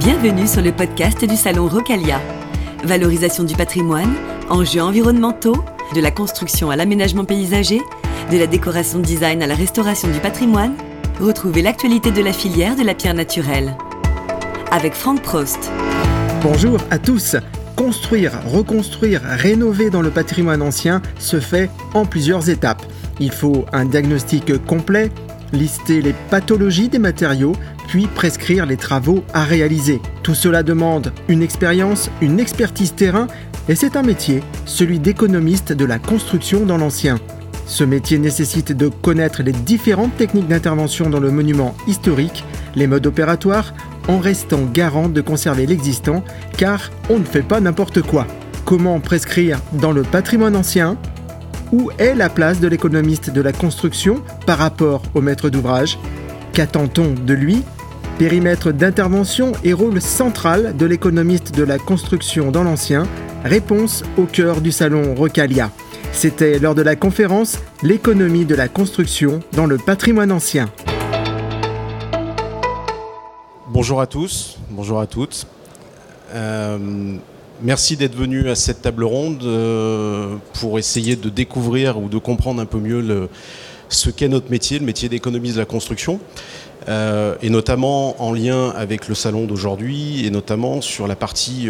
Bienvenue sur le podcast du Salon Rocalia. Valorisation du patrimoine, enjeux environnementaux, de la construction à l'aménagement paysager, de la décoration design à la restauration du patrimoine, retrouvez l'actualité de la filière de la pierre naturelle. Avec Franck Prost. Bonjour à tous. Construire, reconstruire, rénover dans le patrimoine ancien se fait en plusieurs étapes. Il faut un diagnostic complet, lister les pathologies des matériaux, puis prescrire les travaux à réaliser. Tout cela demande une expérience, une expertise terrain, et c'est un métier, celui d'économiste de la construction dans l'ancien. Ce métier nécessite de connaître les différentes techniques d'intervention dans le monument historique, les modes opératoires, en restant garant de conserver l'existant, car on ne fait pas n'importe quoi. Comment prescrire dans le patrimoine ancien? Où est la place de l'économiste de la construction par rapport au maître d'ouvrage? Qu'attend-on de lui? Périmètre d'intervention et rôle central de l'économiste de la construction dans l'ancien? Réponse au cœur du salon Rocalia. C'était lors de la conférence L'économie de la construction dans le patrimoine ancien. Bonjour à tous, bonjour à toutes. Euh, merci d'être venus à cette table ronde euh, pour essayer de découvrir ou de comprendre un peu mieux ce qu'est notre métier, le métier d'économiste de la construction, euh, et notamment en lien avec le salon d'aujourd'hui, et notamment sur la partie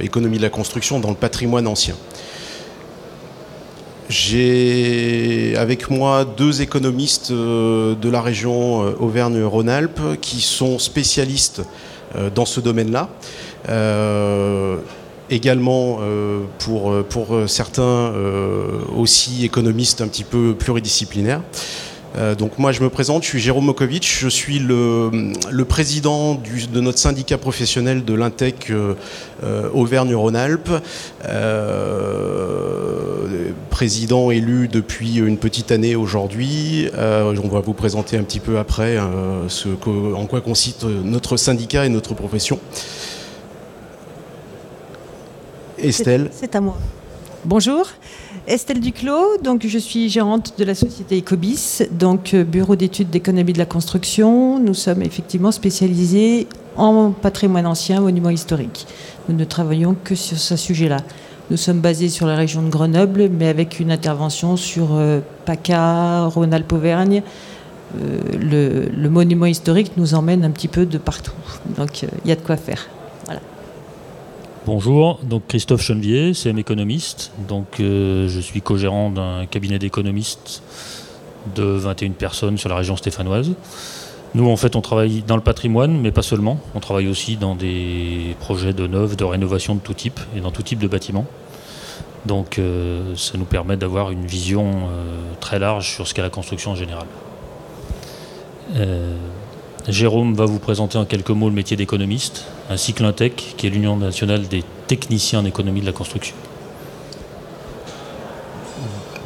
économie de la construction dans le patrimoine ancien. J'ai avec moi deux économistes euh, de la région euh, Auvergne-Rhône-Alpes qui sont spécialistes euh, dans ce domaine-là. Également pour, pour certains aussi économistes un petit peu pluridisciplinaires. Euh, donc moi je me présente, je suis Jérôme Mokovic, je suis le, président de notre syndicat professionnel de l'Intec euh, euh, Auvergne-Rhône-Alpes, président élu depuis une petite année aujourd'hui. on va vous présenter un petit peu après ce en quoi consiste notre syndicat et notre profession. Estelle. C'est à moi. Bonjour. Estelle Duclos, donc je suis gérante de la société Ecobis, donc euh, bureau d'études d'économie de la construction. Nous sommes effectivement spécialisés en patrimoine ancien, monuments historiques. Nous ne travaillons que sur ce sujet-là. Nous sommes basés sur la région de Grenoble, mais avec une intervention sur euh, PACA, Rhône-Alpes-Auvergne. Euh, le, monument historique nous emmène un petit peu de partout. Donc il y a de quoi faire. Bonjour, donc Christophe Chenevier, CM économiste. Donc euh, je suis co-gérant d'un cabinet d'économistes de 21 personnes sur la région stéphanoise. Nous en fait on travaille dans le patrimoine, mais pas seulement. On travaille aussi dans des projets de neuf, de rénovation de tout type et dans tout type de bâtiments. Donc euh, ça nous permet d'avoir une vision euh, très large sur ce qu'est la construction en général. Jérôme va vous présenter en quelques mots le métier d'économiste, ainsi que l'INTEC, qui est l'Union nationale des techniciens en économie de la construction.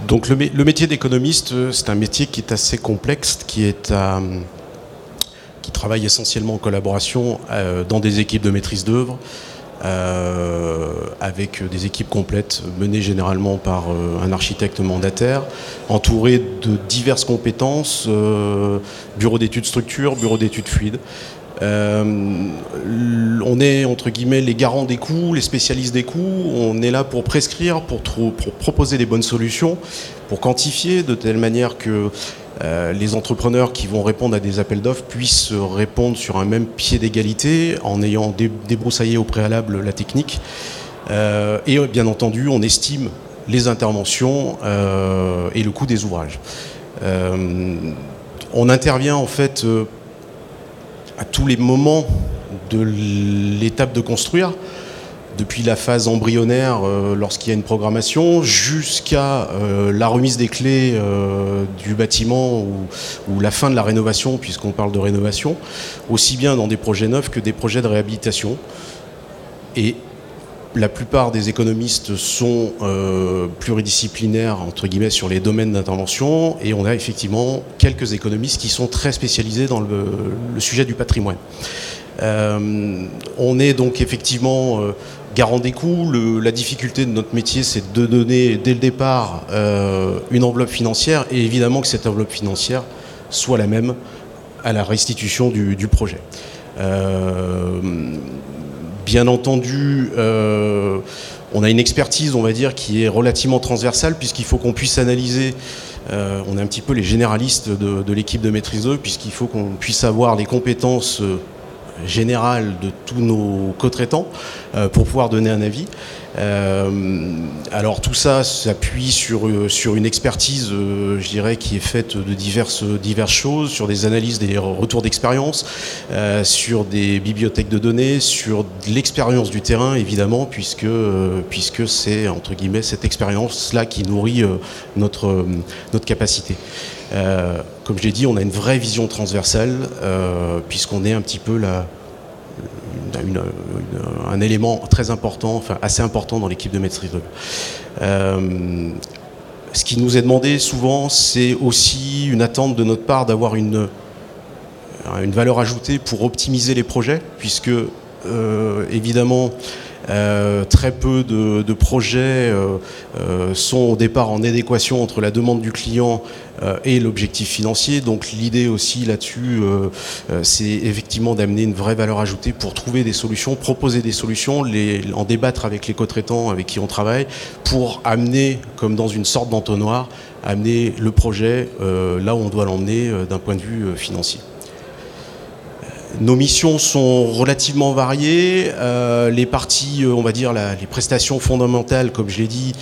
Donc le, métier d'économiste, euh, c'est un métier qui est assez complexe, qui, est qui travaille essentiellement en collaboration euh, dans des équipes de maîtrise d'œuvre, euh, avec des équipes complètes menées généralement par euh, un architecte mandataire, entouré de diverses compétences, euh, bureau d'études structure, bureau d'études fluides. On est entre guillemets les garants des coûts, les spécialistes des coûts. On est là pour prescrire, pour, proposer des bonnes solutions, pour quantifier de telle manière que euh, les entrepreneurs qui vont répondre à des appels d'offres puissent répondre sur un même pied d'égalité en ayant débroussaillé au préalable la technique. Euh, et bien entendu, on estime les interventions euh, et le coût des ouvrages. on intervient en fait à tous les moments de l'étape de construire depuis la phase embryonnaire euh, lorsqu'il y a une programmation jusqu'à euh, la remise des clés euh, du bâtiment ou, la fin de la rénovation puisqu'on parle de rénovation, aussi bien dans des projets neufs que des projets de réhabilitation. La plupart des économistes sont pluridisciplinaires entre guillemets sur les domaines d'intervention et on a effectivement quelques économistes qui sont très spécialisés dans le, sujet du patrimoine. on est donc effectivement garant des coûts. la difficulté de notre métier, c'est de donner dès le départ euh, une enveloppe financière et évidemment que cette enveloppe financière soit la même à la restitution du, projet. Bien entendu, on a une expertise, on va dire, qui est relativement transversale, puisqu'il faut qu'on puisse analyser on est un petit peu les généralistes de, l'équipe de maîtrise 2, puisqu'il faut qu'on puisse avoir les compétences générale de tous nos co-traitants euh, pour pouvoir donner un avis. Euh, alors tout ça s'appuie sur, euh, sur une expertise, je dirais, qui est faite de diverses, diverses choses, sur des analyses des retours d'expérience, sur des bibliothèques de données, sur l'expérience du terrain, évidemment, puisque, puisque c'est, entre guillemets, cette expérience-là qui nourrit notre, notre capacité. Comme je l'ai dit, on a une vraie vision transversale, euh, puisqu'on est un petit peu un élément très important, enfin assez important dans l'équipe de maîtrise euh, ce qui nous est demandé souvent, c'est aussi une attente de notre part d'avoir une, une valeur ajoutée pour optimiser les projets, puisque évidemment, euh, très peu de, projets euh, euh, sont au départ en adéquation entre la demande du client et l'objectif financier. Donc l'idée aussi là-dessus, c'est effectivement d'amener une vraie valeur ajoutée pour trouver des solutions, proposer des solutions, les, en débattre avec les co-traitants avec qui on travaille, pour amener, comme dans une sorte d'entonnoir, amener le projet là où on doit l'emmener d'un point de vue financier. Nos missions sont relativement variées. Euh, les parties, euh, on va dire, les prestations fondamentales, comme je l'ai dit,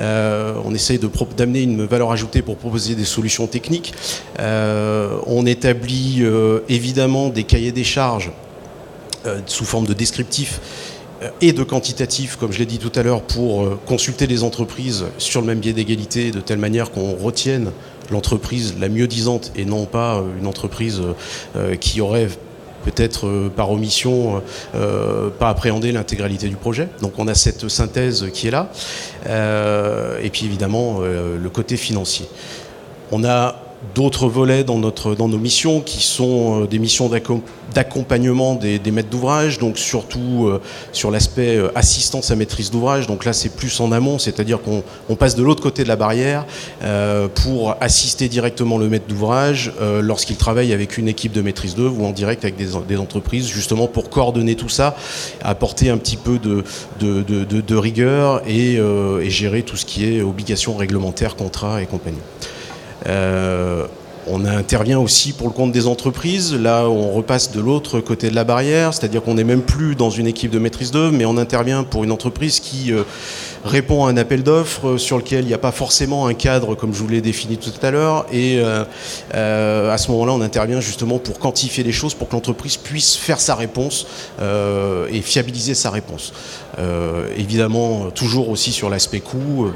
euh, on essaye d'amener une valeur ajoutée pour proposer des solutions techniques. on établit évidemment des cahiers des charges sous forme de descriptifs et de quantitatifs, comme je l'ai dit tout à l'heure, pour consulter les entreprises sur le même biais d'égalité, de telle manière qu'on retienne l'entreprise la mieux disante et non pas une entreprise qui aurait peut-être euh, par omission, euh, euh, pas appréhender l'intégralité du projet. Donc on a cette synthèse qui est là. et puis évidemment, le côté financier. On a d'autres volets dans, notre, dans nos missions qui sont des missions d'accompagnement des, maîtres d'ouvrage, donc surtout sur l'aspect assistance à maîtrise d'ouvrage. Donc là, c'est plus en amont, c'est-à-dire qu'on passe de l'autre côté de la barrière pour assister directement le maître d'ouvrage lorsqu'il travaille avec une équipe de maîtrise d'œuvre ou en direct avec des, entreprises, justement pour coordonner tout ça, apporter un petit peu de, de, rigueur et, et, gérer tout ce qui est obligations réglementaires, contrats et compagnie. Euh, on intervient aussi pour le compte des entreprises. Là, on repasse de l'autre côté de la barrière, c'est-à-dire qu'on n'est même plus dans une équipe de maîtrise d'œuvre, mais on intervient pour une entreprise qui euh, répond à un appel d'offres euh, sur lequel il n'y a pas forcément un cadre comme je vous l'ai défini tout à l'heure. Et à ce moment-là, on intervient justement pour quantifier les choses, pour que l'entreprise puisse faire sa réponse et fiabiliser sa réponse. évidemment, toujours aussi sur l'aspect coût.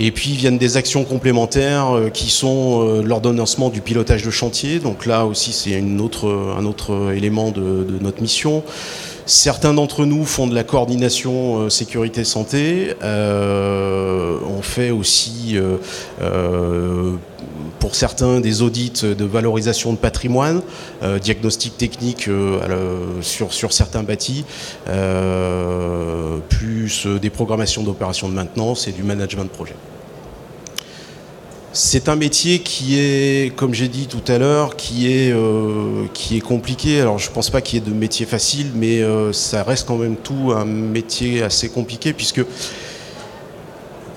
Et puis viennent des actions complémentaires euh, qui sont euh, l'ordonnancement du pilotage de chantier. Donc là aussi c'est un autre élément de, notre mission. Certains d'entre nous font de la coordination euh, sécurité santé. on fait aussi pour certains des audits de valorisation de patrimoine, diagnostic technique sur, sur certains bâtis, plus des programmations d'opérations de maintenance et du management de projet. C'est un métier qui est, comme j'ai dit tout à l'heure, qui est euh, compliqué. Alors je pense pas qu'il y ait de métier facile, mais euh, ça reste quand même tout un métier assez compliqué puisque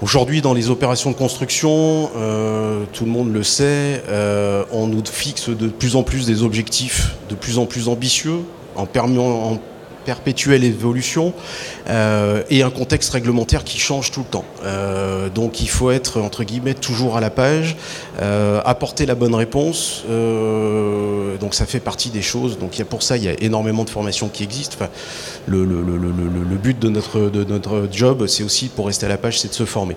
aujourd'hui dans les opérations de construction, euh, tout le monde le sait, on nous fixe de plus en plus des objectifs de plus en plus ambitieux en, permettant perpétuelle évolution euh, et un contexte réglementaire qui change tout le temps. Euh, donc il faut être entre guillemets toujours à la page, euh, apporter la bonne réponse. donc ça fait partie des choses. Donc y a pour ça il y a énormément de formations qui existent. Le, le, but de notre de notre job, c'est aussi pour rester à la page, c'est de se former.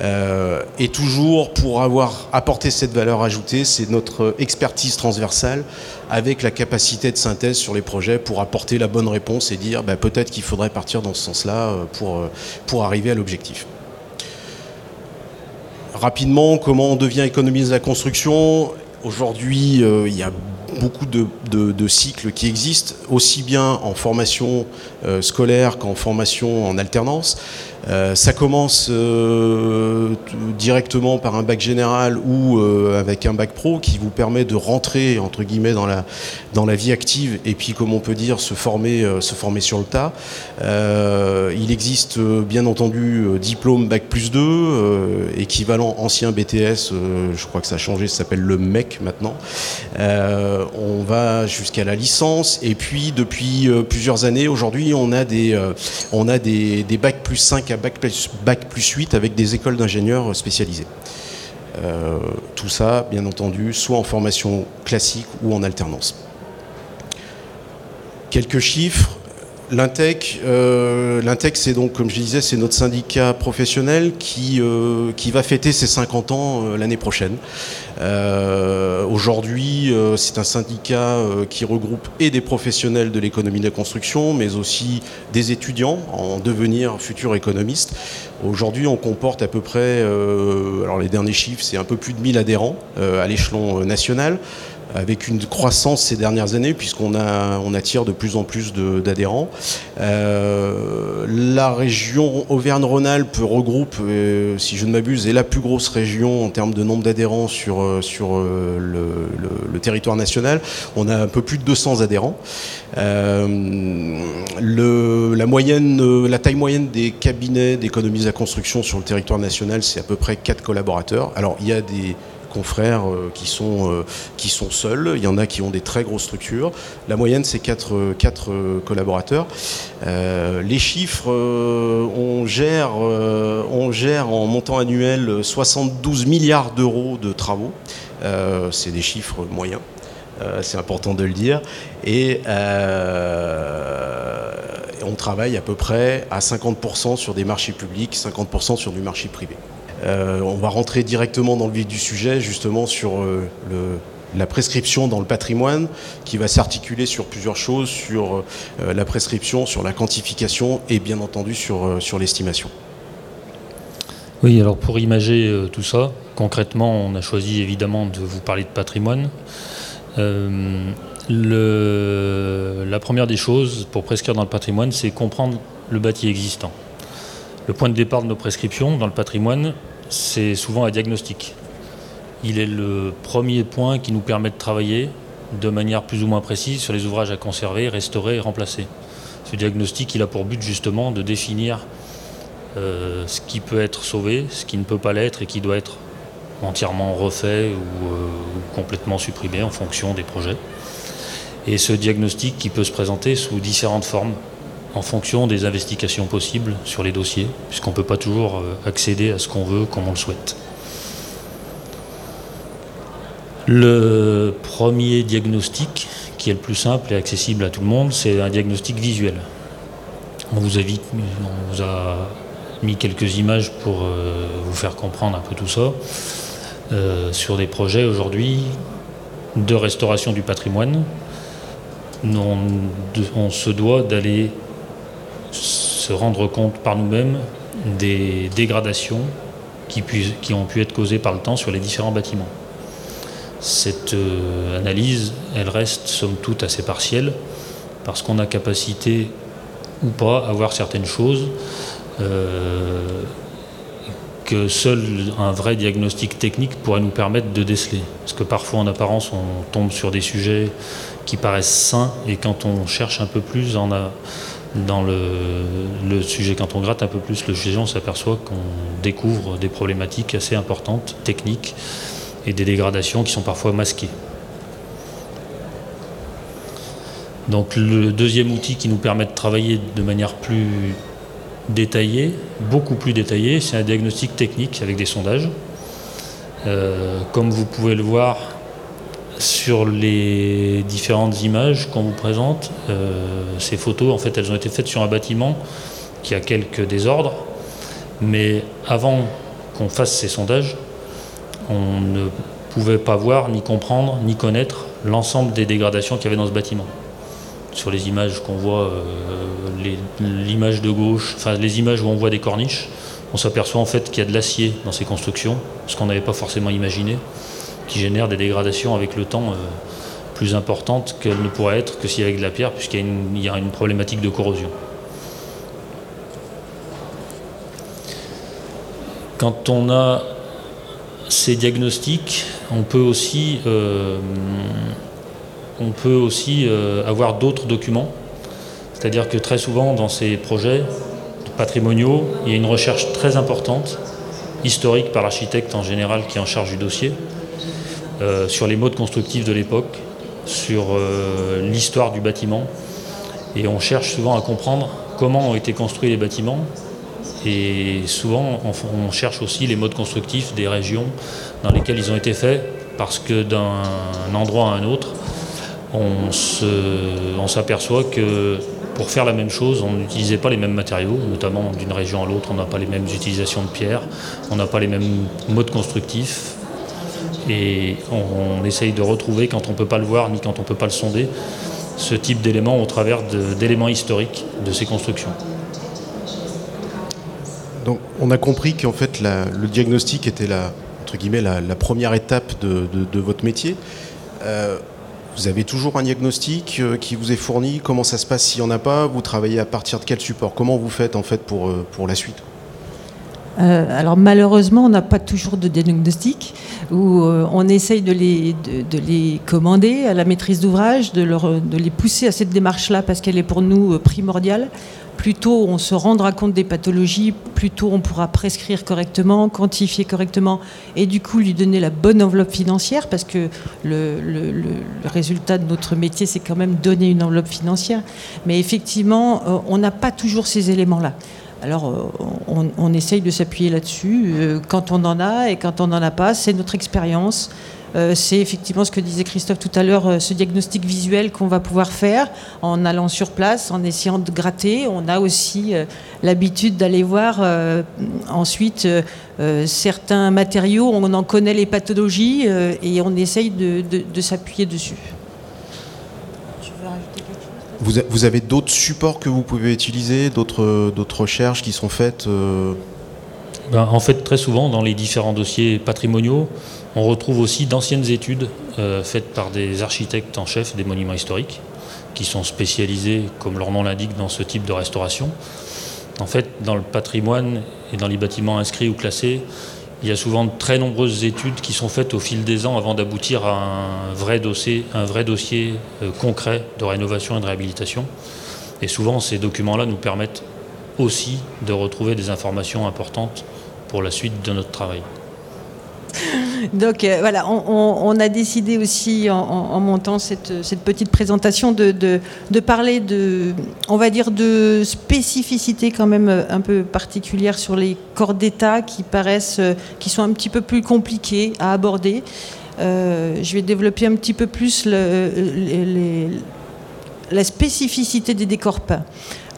Euh, et toujours pour avoir apporté cette valeur ajoutée, c'est notre expertise transversale avec la capacité de synthèse sur les projets pour apporter la bonne réponse et dire bah, peut-être qu'il faudrait partir dans ce sens-là euh, pour, euh, pour arriver à l'objectif. Rapidement, comment on devient économiste de la construction? Aujourd'hui, il y a beaucoup de, cycles qui existent, aussi bien en formation scolaire qu'en formation en alternance. Euh, ça commence euh, directement par un bac général ou avec un bac pro qui vous permet de rentrer entre guillemets dans la dans la vie active et puis comme on peut dire se former se former sur le tas. il existe bien entendu diplôme bac plus 2 équivalent ancien BTS. je crois que ça a changé, ça s'appelle le MEC maintenant. on va jusqu'à la licence et puis depuis plusieurs années aujourd'hui on a des on a des, des bacs plus 5 à bac plus, bac plus 8 avec des écoles d'ingénieurs spécialisées. Euh, tout ça, bien entendu, soit en formation classique ou en alternance. Quelques chiffres. L'Intec, euh, l'Intec, c'est donc, comme je disais, c'est notre syndicat professionnel qui, euh, qui va fêter ses 50 ans l'année prochaine. Aujourd'hui, c'est un syndicat qui regroupe et des professionnels de l'économie de la construction, mais aussi des étudiants en devenir futurs économistes. Aujourd'hui, on comporte à peu près, alors les derniers chiffres, c'est un peu plus de 1000 adhérents à l'échelon national avec une croissance ces dernières années puisqu'on attire de plus en plus d'adhérents. Euh, la région Auvergne-Rhône-Alpes regroupe, euh, si je ne m'abuse, est la plus grosse région en termes de nombre d'adhérents sur, euh, sur le, territoire national. On a un peu plus de 200 adhérents. La, moyenne, la taille moyenne des cabinets d'économie de la construction sur le territoire national, c'est à peu près 4 collaborateurs. Alors il y a des confrères euh, qui, sont, euh, qui sont seuls. Il y en a qui ont des très grosses structures. La moyenne, c'est 4, euh, collaborateurs. les chiffres, on, gère, on gère en montant annuel 72 milliards d'euros de travaux. c'est des chiffres moyens. c'est important de le dire. Et on travaille à peu près à 50% sur des marchés publics, 50% sur du marché privé. Euh, on va rentrer directement dans le vif du sujet, justement sur euh, la prescription dans le patrimoine, qui va s'articuler sur plusieurs choses, sur euh, la prescription, sur la quantification et bien entendu sur, sur l'estimation. Oui, alors pour imager tout ça, concrètement, on a choisi évidemment de vous parler de patrimoine. la première des choses pour prescrire dans le patrimoine, c'est comprendre le bâti existant. Le point de départ de nos prescriptions dans le patrimoine, c'est souvent un diagnostic. Il est le premier point qui nous permet de travailler de manière plus ou moins précise sur les ouvrages à conserver, restaurer et remplacer. Ce diagnostic, il a pour but justement de définir euh, ce qui peut être sauvé, ce qui ne peut pas l'être et qui doit être entièrement refait ou, euh, ou, complètement supprimé en fonction des projets. Et ce diagnostic qui peut se présenter sous différentes formes en fonction des investigations possibles sur les dossiers, puisqu'on ne peut pas toujours euh, accéder à ce qu'on veut comme on le souhaite. Le premier diagnostic, qui est le plus simple et accessible à tout le monde, c'est un diagnostic visuel. On vous, a, mis quelques images pour euh, vous faire comprendre un peu tout ça. Euh, sur des projets aujourd'hui de restauration du patrimoine, on se doit d'aller se rendre compte par nous-mêmes des dégradations qui, ont pu être causées par le temps sur les différents bâtiments. Cette euh, analyse, elle reste somme toute assez partielle, parce qu'on a capacité ou pas à voir certaines choses euh, que seul un vrai diagnostic technique pourrait nous permettre de déceler. Parce que parfois en apparence on tombe sur des sujets qui paraissent sains et quand on cherche un peu plus on a dans le, sujet, quand on gratte un peu plus le sujet, on s'aperçoit qu'on découvre des problématiques assez importantes, techniques, et des dégradations qui sont parfois masquées. Donc le deuxième outil qui nous permet de travailler de manière plus détaillée, beaucoup plus détaillée, c'est un diagnostic technique avec des sondages. Euh, comme vous pouvez le voir, sur les différentes images qu'on vous présente, euh, ces photos, en fait, elles ont été faites sur un bâtiment qui a quelques désordres, mais avant qu'on fasse ces sondages, on ne pouvait pas voir, ni comprendre, ni connaître l'ensemble des dégradations qu'il y avait dans ce bâtiment. Sur les images qu'on voit, euh, l'image de gauche, enfin les images où on voit des corniches, on s'aperçoit en fait qu'il y a de l'acier dans ces constructions, ce qu'on n'avait pas forcément imaginé qui génère des dégradations avec le temps euh, plus importantes qu'elles ne pourraient être que s'il y avait de la pierre, puisqu'il y, a une problématique de corrosion. Quand on a ces diagnostics, on peut aussi, euh, on peut aussi euh, avoir d'autres documents. C'est-à-dire que très souvent, dans ces projets patrimoniaux, il y a une recherche très importante, historique par l'architecte en général qui est en charge du dossier, euh, sur les modes constructifs de l'époque, sur l'histoire du bâtiment. Et on cherche souvent à comprendre comment ont été construits les bâtiments, et souvent, on, cherche aussi les modes constructifs des régions dans lesquelles ils ont été faits, parce que d'un endroit à un autre, on s'aperçoit que pour faire la même chose, on n'utilisait pas les mêmes matériaux, notamment d'une région à l'autre, on n'a pas les mêmes utilisations de pierre, on n'a pas les mêmes modes constructifs. Et on, essaye de retrouver, quand on ne peut pas le voir ni quand on ne peut pas le sonder, ce type d'éléments au travers d'éléments historiques de ces constructions. Donc on a compris qu'en fait le diagnostic était la, entre guillemets, la, première étape de, votre métier. Euh, vous avez toujours un diagnostic euh, qui vous est fourni Comment ça se passe s'il n'y en a pas? Vous travaillez à partir de quel support? Comment vous faites en fait pour, euh, pour la suite? Alors malheureusement, on n'a pas toujours de diagnostic, où on essaye de les, de, les commander à la maîtrise d'ouvrage, de, les pousser à cette démarche-là parce qu'elle est pour nous primordiale plus tôt on se rendra compte des pathologies, plus tôt on pourra prescrire correctement, quantifier correctement et du coup lui donner la bonne enveloppe financière parce que le, résultat de notre métier c'est quand même donner une enveloppe financière. Mais effectivement, euh, on n'a pas toujours ces éléments-là. Alors, euh, on, essaye de s'appuyer là-dessus euh, quand on en a et quand on n'en a pas. C'est notre expérience. Euh, c'est effectivement ce que disait Christophe tout à l'heure, ce diagnostic visuel qu'on va pouvoir faire en allant sur place, en essayant de gratter. On a aussi l'habitude d'aller voir ensuite certains matériaux, on en connaît les pathologies et on essaye de s'appuyer dessus. Vous, avez d'autres supports que vous pouvez utiliser, d'autres recherches qui sont faites euh? Ben, En fait, très souvent, dans les différents dossiers patrimoniaux, on retrouve aussi d'anciennes études euh, faites par des architectes en chef des monuments historiques, qui sont spécialisés, comme leur nom l'indique, dans ce type de restauration. En fait, dans le patrimoine et dans les bâtiments inscrits ou classés, il y a souvent de très nombreuses études qui sont faites au fil des ans avant d'aboutir à un vrai dossier, un vrai dossier euh, concret de rénovation et de réhabilitation. Et souvent, ces documents-là nous permettent aussi de retrouver des informations importantes pour la suite de notre travail. Donc euh, voilà, on, a décidé aussi en, montant cette, petite présentation de, parler de, on va dire, de spécificités quand même euh, un peu particulières sur les corps d'État qui paraissent, euh, qui sont un petit peu plus compliqués à aborder. je vais développer un petit peu plus la spécificité des décors peints.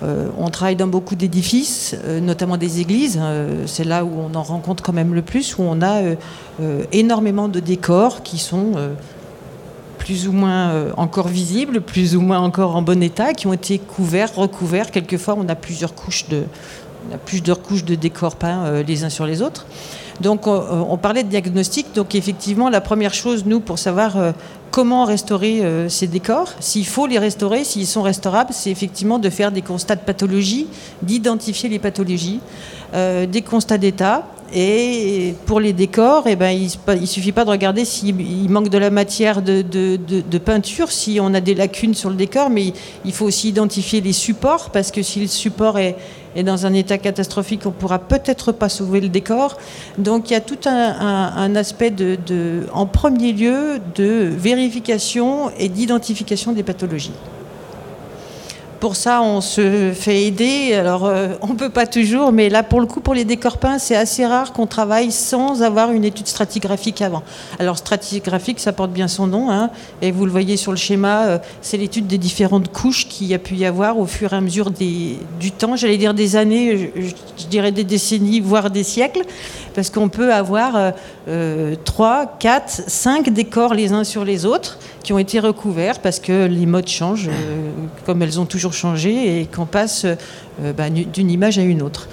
Euh, on travaille dans beaucoup d'édifices, euh, notamment des églises. Euh, c'est là où on en rencontre quand même le plus, où on a énormément de décors qui sont plus ou moins encore visibles, plus ou moins encore en bon état, qui ont été couverts, recouverts. Quelquefois, on a plusieurs couches de, on a plusieurs couches de décors peints les uns sur les autres. Donc, on, parlait de diagnostic. Donc, effectivement, la première chose, nous, pour savoir comment restaurer euh, ces décors, s'il faut les restaurer, s'ils sont restaurables, c'est effectivement de faire des constats de pathologie, d'identifier les pathologies, euh, des constats d'état. Et pour les décors, eh ben, il ne suffit pas de regarder s'il manque de la matière de, peinture, si on a des lacunes sur le décor, mais il faut aussi identifier les supports, parce que si le support est, et dans un état catastrophique, on pourra peut-être pas sauver le décor. Donc il y a tout un, aspect en premier lieu de vérification et d'identification des pathologies. Pour ça, on se fait aider. Alors, euh, on peut pas toujours, mais là, pour le coup, pour les décors peints, c'est assez rare qu'on travaille sans avoir une étude stratigraphique avant. Alors, stratigraphique, ça porte bien son nom, hein, et vous le voyez sur le schéma, euh, c'est l'étude des différentes couches qu'il y a pu y avoir au fur et à mesure des, du temps. J'allais dire des années, je, dirais des décennies, voire des siècles, parce qu'on peut avoir euh, 3, 4, 5 décors les uns sur les autres qui ont été recouverts parce que les modes changent, euh, comme elles ont toujours changé, et qu'on passe euh, bah, d'une image à une autre.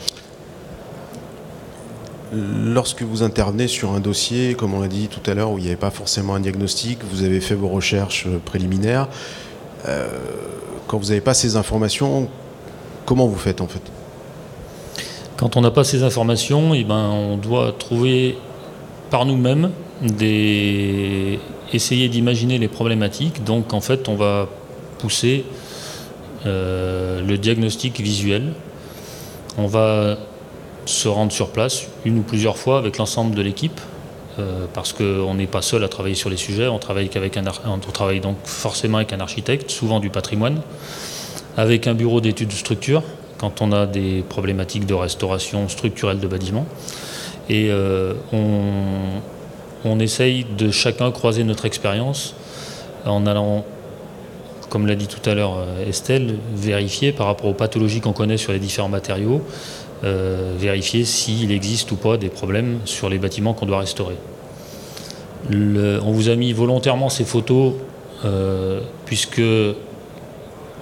Lorsque vous intervenez sur un dossier, comme on l'a dit tout à l'heure, où il n'y avait pas forcément un diagnostic, vous avez fait vos recherches euh, préliminaires, quand vous n'avez pas ces informations, comment vous faites en fait? Quand on n'a pas ces informations, eh ben, on doit trouver par nous-mêmes des... essayer d'imaginer les problématiques. Donc en fait, on va pousser euh, le diagnostic visuel. On va se rendre sur place une ou plusieurs fois avec l'ensemble de l'équipe euh, parce qu'on n'est pas seul à travailler sur les sujets, on travaille, un, on travaille donc forcément avec un architecte, souvent du patrimoine, avec un bureau d'études de structure, quand on a des problématiques de restauration structurelle de bâtiments. Et euh, on essaye de chacun croiser notre expérience en allant, comme l'a dit tout à l'heure euh, Estelle, vérifier par rapport aux pathologies qu'on connaît sur les différents matériaux, euh, vérifier s'il existe ou pas des problèmes sur les bâtiments qu'on doit restaurer. on vous a mis volontairement ces photos euh, puisque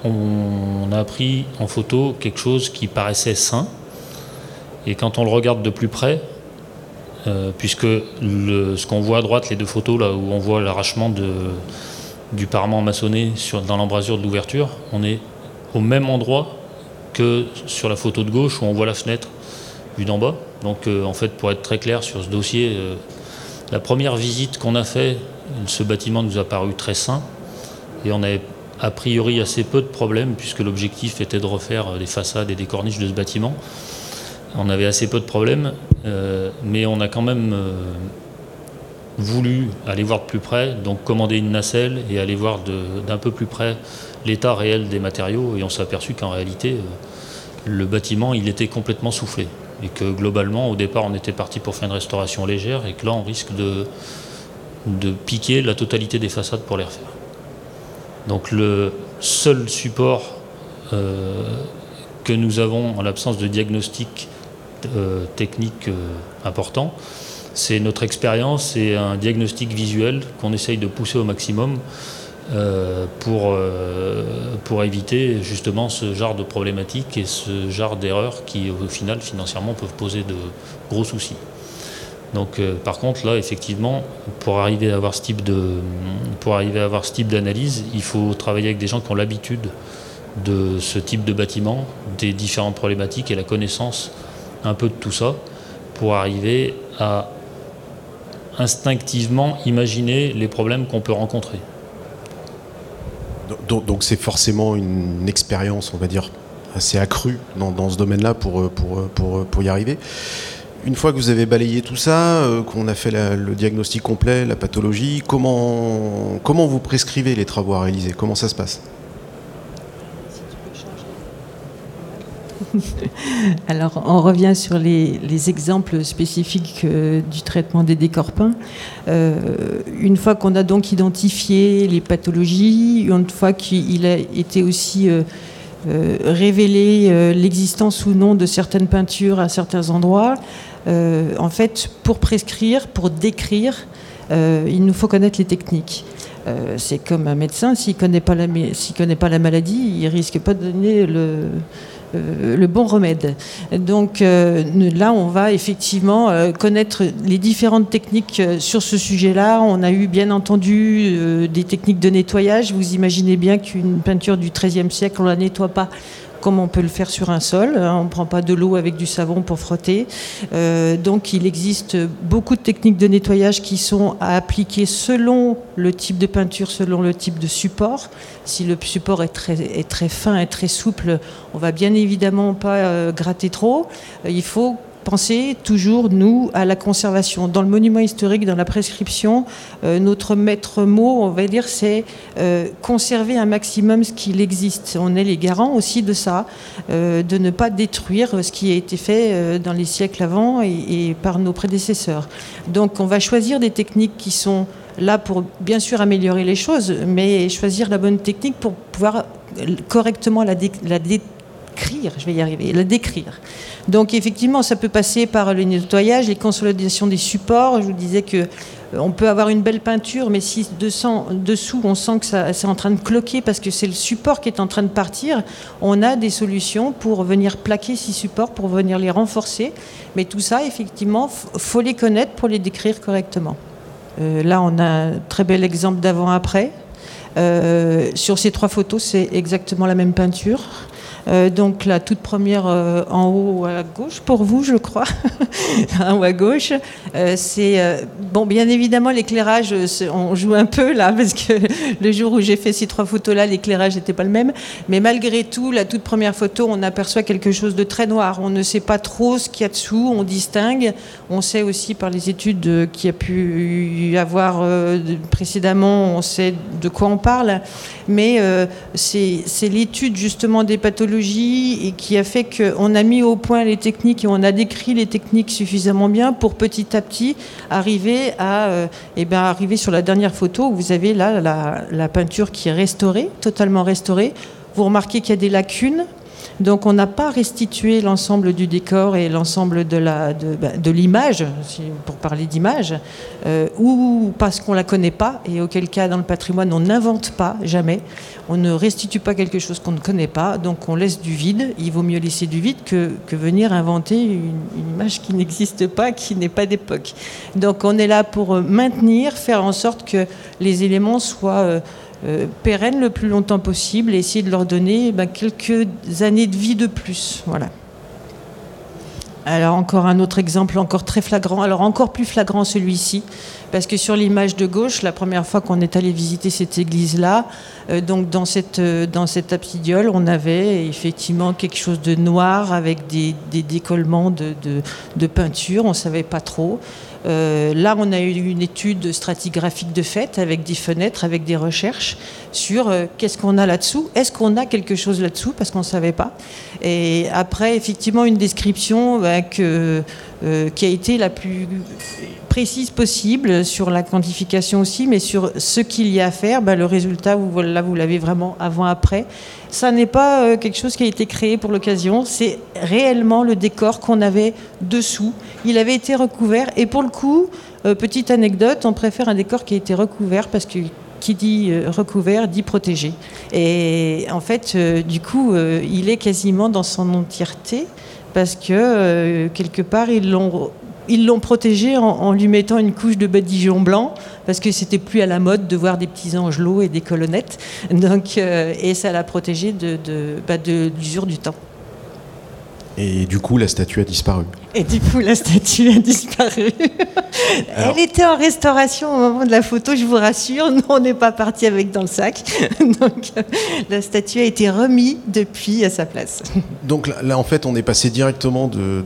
on, a pris en photo quelque chose qui paraissait sain et quand on le regarde de plus près, euh, puisque ce qu'on voit à droite, les deux photos là où on voit l'arrachement du parement maçonné dans l'embrasure de l'ouverture, on est au même endroit que sur la photo de gauche où on voit la fenêtre vue d'en bas. Donc euh, en fait, pour être très clair sur ce dossier, euh, la première visite qu'on a fait, ce bâtiment nous a paru très sain et on avait a priori assez peu de problèmes puisque l'objectif était de refaire les façades et des corniches de ce bâtiment. On avait assez peu de problèmes, euh, mais on a quand même voulu aller voir de plus près, donc commander une nacelle et aller voir d'un peu plus près l'état réel des matériaux et on s'est aperçu qu'en réalité, euh, le bâtiment, il était complètement soufflé. Et que globalement, au départ, on était parti pour faire une restauration légère et que là, on risque de, de piquer la totalité des façades pour les refaire. Donc le seul support euh, que nous avons en l'absence de diagnostic euh, technique important, c'est notre expérience et un diagnostic visuel qu'on essaye de pousser au maximum euh, pour, euh, pour éviter justement ce genre de problématiques et ce genre d'erreurs qui au final financièrement peuvent poser de gros soucis. Donc euh, par contre là effectivement pour arriver à avoir pour arriver à avoir ce type d'analyse, il faut travailler avec des gens qui ont l'habitude de ce type de bâtiment, des différentes problématiques et la connaissance un peu de tout ça pour arriver à instinctivement imaginer les problèmes qu'on peut rencontrer. Donc c'est forcément une expérience, on va dire, assez accrue dans, ce domaine-là pour, y arriver. Une fois que vous avez balayé tout ça, euh, qu'on a fait le diagnostic complet, la pathologie, comment vous prescrivez les travaux à réaliser? Comment ça se passe? Alors, on revient sur les, exemples spécifiques euh, du traitement des décors peints. Euh, une fois qu'on a donc identifié les pathologies, une fois qu'il a été aussi euh, révélé l'existence ou non de certaines peintures à certains endroits, en fait, pour prescrire, pour décrire, il nous faut connaître les techniques. c'est comme un médecin, s'il ne connaît, pas la, maladie, il risque pas de donner le, le bon remède. Donc euh, là, on va effectivement euh, connaître les différentes techniques sur ce sujet-là. On a eu bien entendu des techniques de nettoyage. Vous imaginez bien qu'une peinture du XIIIe siècle, on la nettoie pas comme on peut le faire sur un sol. Hein. On ne prend pas de l'eau avec du savon pour frotter. Euh, donc il existe beaucoup de techniques de nettoyage qui sont à appliquer selon le type de peinture, selon le type de support. Si le support est très, fin et très souple, on va bien évidemment pas euh, gratter trop. Euh, il faut penser toujours, nous, à la conservation. Dans le monument historique, dans la prescription, euh, notre maître mot, on va dire, c'est euh, conserver un maximum ce qu'il existe. On est les garants aussi de ça, euh, de ne pas détruire ce qui a été fait dans les siècles avant et, par nos prédécesseurs. Donc on va choisir des techniques qui sont là pour bien sûr améliorer les choses, mais choisir la bonne technique pour pouvoir correctement la, la décrire, je vais y arriver, la décrire. Donc effectivement, ça peut passer par le nettoyage, les consolidations des supports. Je vous disais que euh, on peut avoir une belle peinture, mais si dessous on sent que c'est en train de cloquer parce que c'est le support qui est en train de partir, on a des solutions pour venir plaquer ces supports, pour venir les renforcer. Mais tout ça, effectivement, faut les connaître pour les décrire correctement. Euh, là, on a un très bel exemple d'avant-après. Euh, sur ces trois photos, c'est exactement la même peinture. Euh, donc la toute première euh, en haut à gauche pour vous, je crois, en haut à gauche, euh, c'est bon. Bien évidemment, l'éclairage, on joue un peu là parce que le jour où j'ai fait ces trois photos-là, l'éclairage n'était pas le même. Mais malgré tout, la toute première photo, on aperçoit quelque chose de très noir. On ne sait pas trop ce qu'il y a dessous. On distingue. On sait aussi par les études qu'il y a pu y avoir précédemment, on sait de quoi on parle. Mais c'est l'étude justement des pathologies et qui a fait qu'on a mis au point les techniques et on a décrit les techniques suffisamment bien pour petit à petit arriver à euh, eh ben, arriver sur la dernière photo où vous avez là la peinture qui est restaurée, totalement restaurée. Vous remarquez qu'il y a des lacunes donc on n'a pas restitué l'ensemble du décor et l'ensemble de, bah, l'image, pour parler d'image, euh, ou parce qu'on ne la connaît pas, et auquel cas dans le patrimoine on n'invente pas jamais, on ne restitue pas quelque chose qu'on ne connaît pas, donc on laisse du vide, il vaut mieux laisser du vide que, venir inventer une, image qui n'existe pas, qui n'est pas d'époque. Donc on est là pour maintenir, faire en sorte que les éléments soient... Euh, euh, pérennes le plus longtemps possible et essayer de leur donner ben, quelques années de vie de plus. Voilà. Alors encore un autre exemple encore très flagrant, alors encore plus flagrant celui-ci, parce que sur l'image de gauche, la première fois qu'on est allé visiter cette église-là, euh, donc dans cette, euh, dans cette absidiole, on avait effectivement quelque chose de noir avec des, décollements de, de, peinture, on savait pas trop. Euh, là, on a eu une étude stratigraphique de fait avec des fenêtres, avec des recherches sur euh, qu'est-ce qu'on a là-dessous. Est-ce qu'on a quelque chose là-dessous? Parce qu'on ne savait pas. Et après, effectivement, une description bah, euh, qui a été la plus précise possible sur la quantification aussi, mais sur ce qu'il y a à faire, bah, le résultat, vous, là, vous l'avez vraiment avant-après. Ça n'est pas euh, quelque chose qui a été créé pour l'occasion, c'est réellement le décor qu'on avait dessous. Il avait été recouvert, et pour le coup, euh, petite anecdote, on préfère un décor qui a été recouvert parce que qui dit euh, recouvert dit protégé. Et en fait, du coup, il est quasiment dans son entièreté parce que quelque part, ils l'ont ils l'ont protégé en, lui mettant une couche de badigeon blanc parce que c'était plus à la mode de voir des petits angelots et des colonnettes. Donc, euh, et ça l'a protégé de, de, bah, de l'usure du temps. Et du coup, la statue a disparu. Et du coup, la statue a disparu. Elle était en restauration au moment de la photo, je vous rassure. Nous, on n'est pas parti avec dans le sac. Donc, la statue a été remise depuis à sa place. Donc là, en fait, on est passé directement de,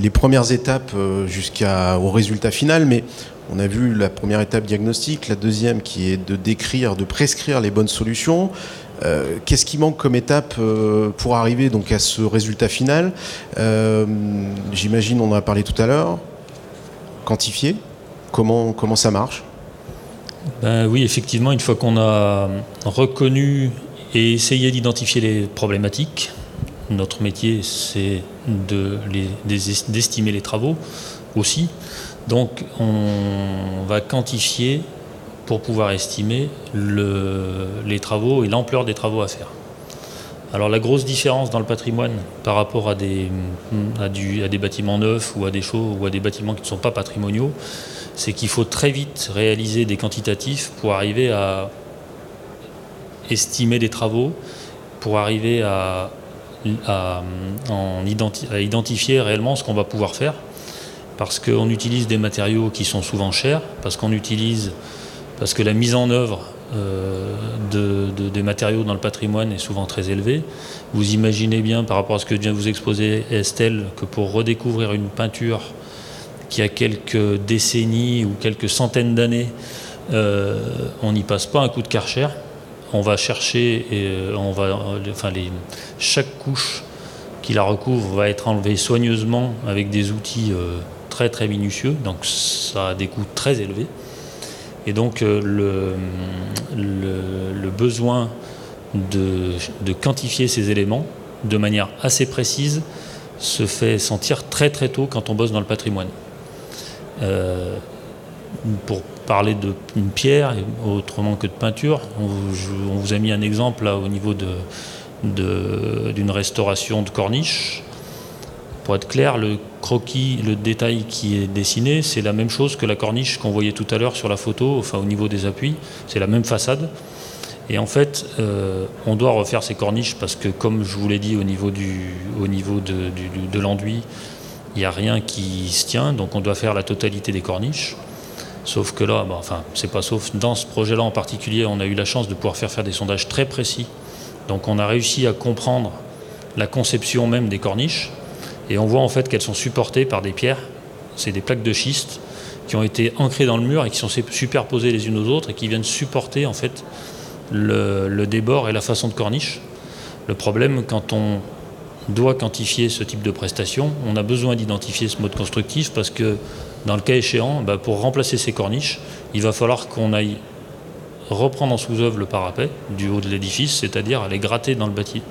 les premières étapes euh, jusqu'au résultat final, mais on a vu la première étape diagnostique, la deuxième qui est de décrire, de prescrire les bonnes solutions. Euh, qu'est-ce qui manque comme étape euh, pour arriver donc à ce résultat final euh, J'imagine, on en a parlé tout à l'heure, quantifier, comment, comment ça marche? Ben Oui, effectivement, une fois qu'on a reconnu et essayé d'identifier les problématiques, notre métier c'est d'estimer les travaux aussi. Donc on va quantifier pour pouvoir estimer les travaux et l'ampleur des travaux à faire. Alors la grosse différence dans le patrimoine par rapport à des, à, des bâtiments neufs ou à des chaux ou à des bâtiments qui ne sont pas patrimoniaux, c'est qu'il faut très vite réaliser des quantitatifs pour arriver à estimer des travaux, pour arriver à, à identifier réellement ce qu'on va pouvoir faire, parce qu'on utilise des matériaux qui sont souvent chers, parce qu'on utilise parce que la mise en œuvre euh, des matériaux dans le patrimoine est souvent très élevée. Vous imaginez bien, par rapport à ce que vient vous exposer Estelle, que pour redécouvrir une peinture qui a quelques décennies ou quelques centaines d'années, euh, on n'y passe pas un coup de karcher. On va chercher, et euh, on va, chaque couche qui la recouvre va être enlevée soigneusement avec des outils très très minutieux, donc ça a des coûts très élevés. Et donc euh, le, besoin de, quantifier ces éléments de manière assez précise se fait sentir très très tôt quand on bosse dans le patrimoine. Euh, pour parler de pierre, autrement que de peinture, on vous, a mis un exemple là au niveau d'une restauration de corniche. Pour être clair, le croquis, le détail qui est dessiné, c'est la même chose que la corniche qu'on voyait tout à l'heure sur la photo, au niveau des appuis, c'est la même façade. Et en fait, euh, on doit refaire ces corniches parce que, comme je vous l'ai dit, au niveau, de l'enduit, il n'y a rien qui se tient, donc on doit faire la totalité des corniches. Sauf que là, bah, enfin, c'est pas sauf, dans ce projet-là en particulier, on a eu la chance de pouvoir faire faire des sondages très précis. Donc on a réussi à comprendre la conception même des corniches, et on voit en fait qu'elles sont supportées par des pierres, c'est des plaques de schiste qui ont été ancrées dans le mur et qui sont superposées les unes aux autres et qui viennent supporter en fait le, débord et la façon de corniche. Le problème, quand on doit quantifier ce type de prestation, on a besoin d'identifier ce mode constructif parce que dans le cas échéant, bah, pour remplacer ces corniches, il va falloir qu'on aille reprendre en sous-œuvre le parapet du haut de l'édifice, c'est-à-dire aller gratter dans le bâti,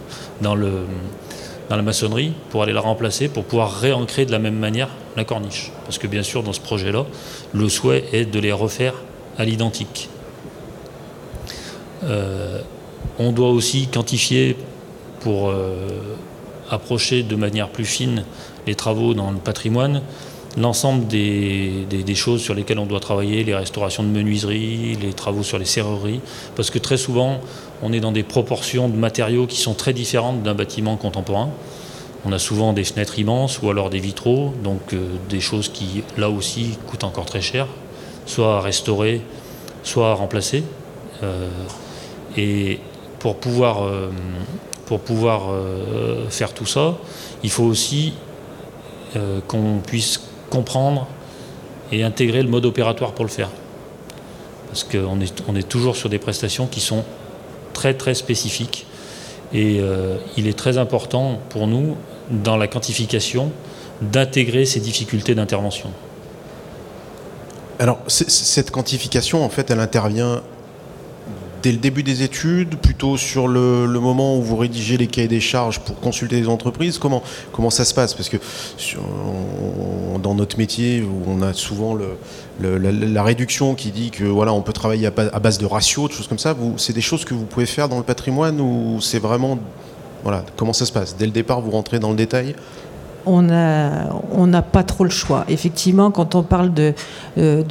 dans, le, dans la maçonnerie pour aller la remplacer, pour pouvoir réancrer de la même manière la corniche. Parce que bien sûr, dans ce projet-là, le souhait est de les refaire à l'identique. Euh, on doit aussi quantifier pour euh, approcher de manière plus fine les travaux dans le patrimoine, l'ensemble des, choses sur lesquelles on doit travailler, les restaurations de menuiserie, les travaux sur les serrureries, parce que très souvent, on est dans des proportions de matériaux qui sont très différentes d'un bâtiment contemporain. On a souvent des fenêtres immenses ou alors des vitraux, donc euh, des choses qui, là aussi, coûtent encore très cher, soit à restaurer, soit à remplacer. Et pour pouvoir, euh, euh, faire tout ça, il faut aussi euh, qu'on puisse comprendre et intégrer le mode opératoire pour le faire. Parce qu'on est, toujours sur des prestations qui sont très très spécifiques. Et il est très important pour nous, dans la quantification, d'intégrer ces difficultés d'intervention. Alors, cette quantification, en fait, elle intervient dès le début des études, plutôt sur le, moment où vous rédigez les cahiers des charges pour consulter les entreprises Comment, ça se passe? Parce que dans notre métier, on a souvent la, réduction qui dit que voilà, on peut travailler à, base de ratios, de choses comme ça, c'est des choses que vous pouvez faire dans le patrimoine ou c'est vraiment... Voilà, comment ça se passe? Dès le départ, vous rentrez dans le détail? On n'a pas trop le choix. Effectivement, quand on parle de, euh,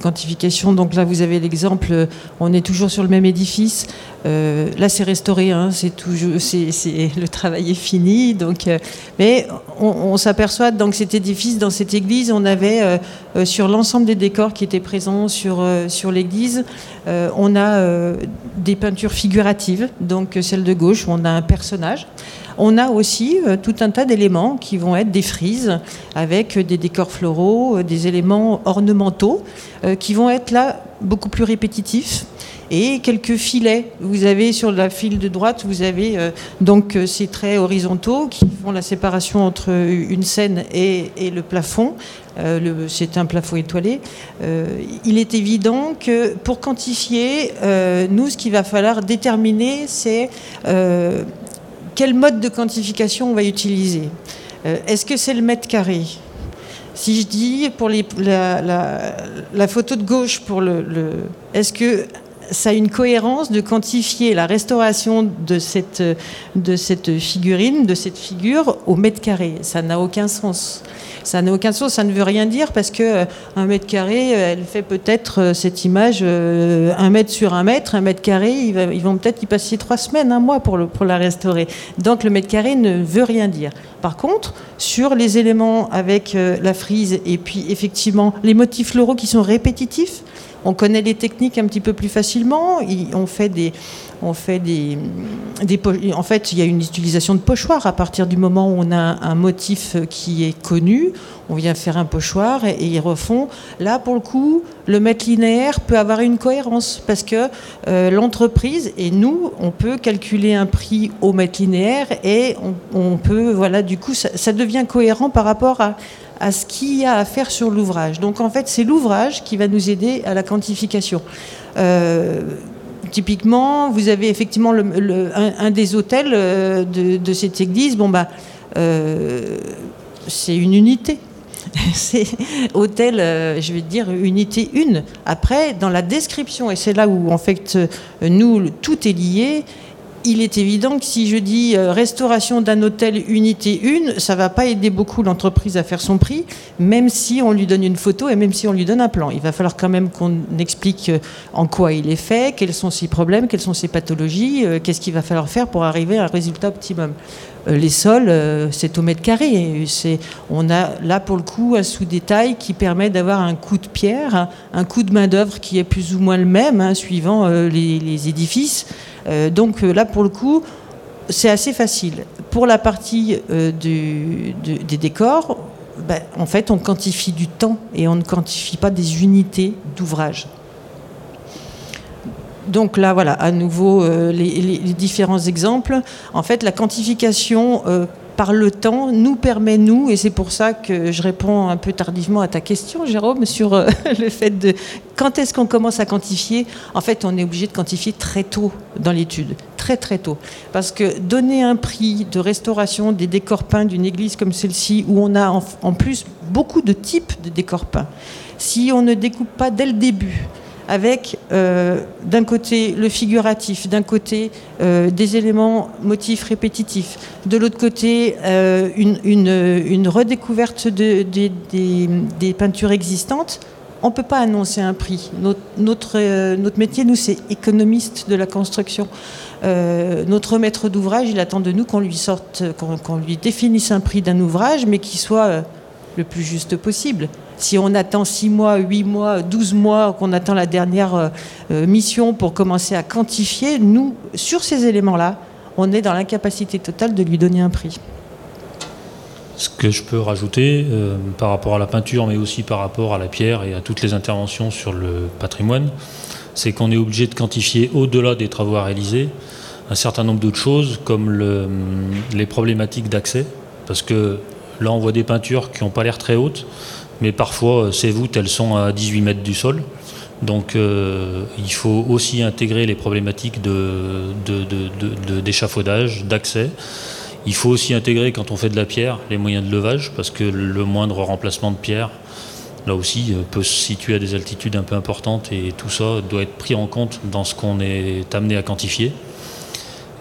quantification, donc là vous avez l'exemple, on est toujours sur le même édifice. Euh, là c'est restauré, hein, c'est toujours, c'est, le travail est fini. Donc, euh, mais on, s'aperçoit dans cet édifice, dans cette église, on avait sur l'ensemble des décors qui étaient présents sur, sur l'église, on a des peintures figuratives. Donc celle de gauche, on a un personnage. On a aussi euh, tout un tas d'éléments qui vont être des frises avec des décors floraux, euh, des éléments ornementaux euh, qui vont être là beaucoup plus répétitifs et quelques filets. Vous avez sur la file de droite, vous avez donc ces traits horizontaux qui font la séparation entre une scène et, le plafond. c'est un plafond étoilé. il est évident que pour quantifier, nous, ce qu'il va falloir déterminer, c'est quel mode de quantification on va utiliser. Euh, Est-ce que c'est le mètre carré? Si je dis pour la, photo de gauche, pour le, est-ce que ça a une cohérence de quantifier la restauration de cette, de cette figurine, de cette figure au mètre carré Ça n'a aucun sens. Ça n'a aucun sens, ça ne veut rien dire parce que euh, un mètre carré, euh, elle fait peut-être euh, cette image un mètre sur un mètre, un mètre carré, ils vont peut-être y passer trois semaines, un mois pour, pour la restaurer. Donc le mètre carré ne veut rien dire. Par contre, sur les éléments avec la frise et puis effectivement les motifs floraux qui sont répétitifs, on connaît les techniques un petit peu plus facilement. En fait, il y a une utilisation de pochoirs à partir du moment où on a un motif qui est connu. On vient faire un pochoir et, ils refont. Là, pour le coup, le mètre linéaire peut avoir une cohérence parce que euh, l'entreprise et nous, on peut calculer un prix au mètre linéaire et on, peut, voilà, du coup, ça devient cohérent par rapport à, à ce qu'il y a à faire sur l'ouvrage. Donc en fait, c'est l'ouvrage qui va nous aider à la quantification. Euh, typiquement, vous avez effectivement un, des hôtels euh, de, cette église. Bon bah, euh, c'est une unité. c'est hôtel, je vais dire unité 1. Après, dans la description, et c'est là où en fait nous tout est lié il est évident que si je dis euh, restauration d'un hôtel unité 1, ça va pas aider beaucoup l'entreprise à faire son prix, même si on lui donne une photo et même si on lui donne un plan. Il va falloir quand même qu'on explique euh, en quoi il est fait, quels sont ses problèmes, quelles sont ses pathologies, euh, qu'est-ce qu'il va falloir faire pour arriver à un résultat optimum. Les sols, c'est au mètre carré. On a là pour le coup un sous-détail qui permet d'avoir un coût de pierre, un coût de main-d'œuvre qui est plus ou moins le même, hein, suivant les édifices. Euh, donc euh, là, pour le coup, c'est assez facile. Pour la partie euh, des décors, ben, en fait, on quantifie du temps et on ne quantifie pas des unités d'ouvrage. Donc là, voilà, à nouveau, les, différents exemples. En fait, la quantification par le temps nous permet, nous, et c'est pour ça que je réponds un peu tardivement à ta question, Jérôme, sur euh, le fait de quand est-ce qu'on commence à quantifier En fait, on est obligé de quantifier très tôt dans l'étude, très très tôt. Parce que donner un prix de restauration des décors peints d'une église comme celle-ci, où on a en plus beaucoup de types de décors peints, si on ne découpe pas dès le début, avec euh, d'un côté le figuratif, d'un côté euh, des éléments motifs répétitifs, de l'autre côté euh, une, redécouverte de, des peintures existantes, on ne peut pas annoncer un prix. Notre métier, nous, c'est économiste de la construction. notre maître d'ouvrage, il attend de nous qu'on lui sorte, qu'on lui définisse un prix d'un ouvrage, mais qui soit le plus juste possible. Si on attend 6 mois, 8 mois, 12 mois, qu'on attend la dernière euh, euh, mission pour commencer à quantifier, nous, sur ces éléments-là, on est dans l'incapacité totale de lui donner un prix. Ce que je peux rajouter euh, par rapport à la peinture, mais aussi par rapport à la pierre et à toutes les interventions sur le patrimoine, c'est qu'on est obligé de quantifier au-delà des travaux à réaliser un certain nombre d'autres choses, comme les problématiques d'accès, parce que Là, on voit des peintures qui n'ont pas l'air très hautes, mais parfois, euh, ces voûtes, elles sont à 18 mètres du sol. Donc, euh, il faut aussi intégrer les problématiques d'échafaudage, d'accès. Il faut aussi intégrer, quand on fait de la pierre, les moyens de levage, parce que le moindre remplacement de pierre, là aussi, euh, peut se situer à des altitudes un peu importantes, et tout ça doit être pris en compte dans ce qu'on est amené à quantifier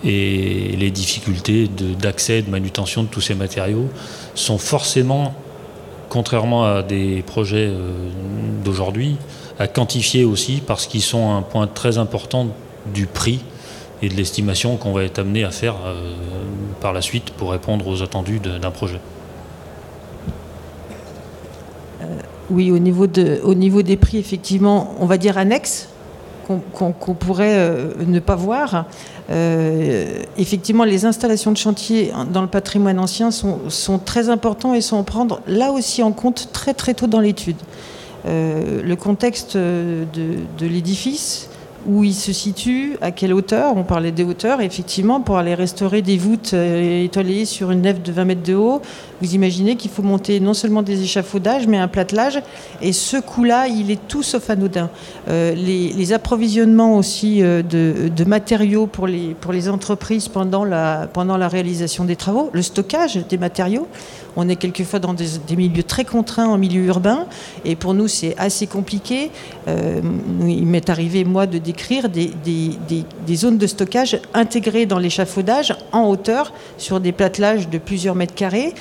et les difficultés d'accès, de, manutention de tous ces matériaux sont forcément, contrairement à des projets euh, d'aujourd'hui, à quantifier aussi parce qu'ils sont un point très important du prix et de l'estimation qu'on va être amené à faire euh, par la suite pour répondre aux attendus d'un projet. Euh, oui, au niveau, de, au niveau des prix, effectivement, on va dire annexes qu'on pourrait ne pas voir. Euh, effectivement, les installations de chantier dans le patrimoine ancien sont, très importants et sont à prendre là aussi en compte très très tôt dans l'étude. Euh, le contexte de, l'édifice, où il se situe, à quelle hauteur, on parlait des hauteurs, effectivement, pour aller restaurer des voûtes euh, étoilées sur une nef de 20 mètres de haut, vous imaginez qu'il faut monter non seulement des échafaudages, mais un platelage, et ce coup-là, il est tout sauf anodin. Euh, les, approvisionnements aussi euh, de, matériaux pour les, entreprises pendant la, réalisation des travaux, le stockage des matériaux, on est quelquefois dans des, milieux très contraints en milieu urbain, et pour nous c'est assez compliqué. Euh, il m'est arrivé moi de décrire des, zones de stockage intégrées dans l'échafaudage en hauteur sur des plattelages de plusieurs mètres carrés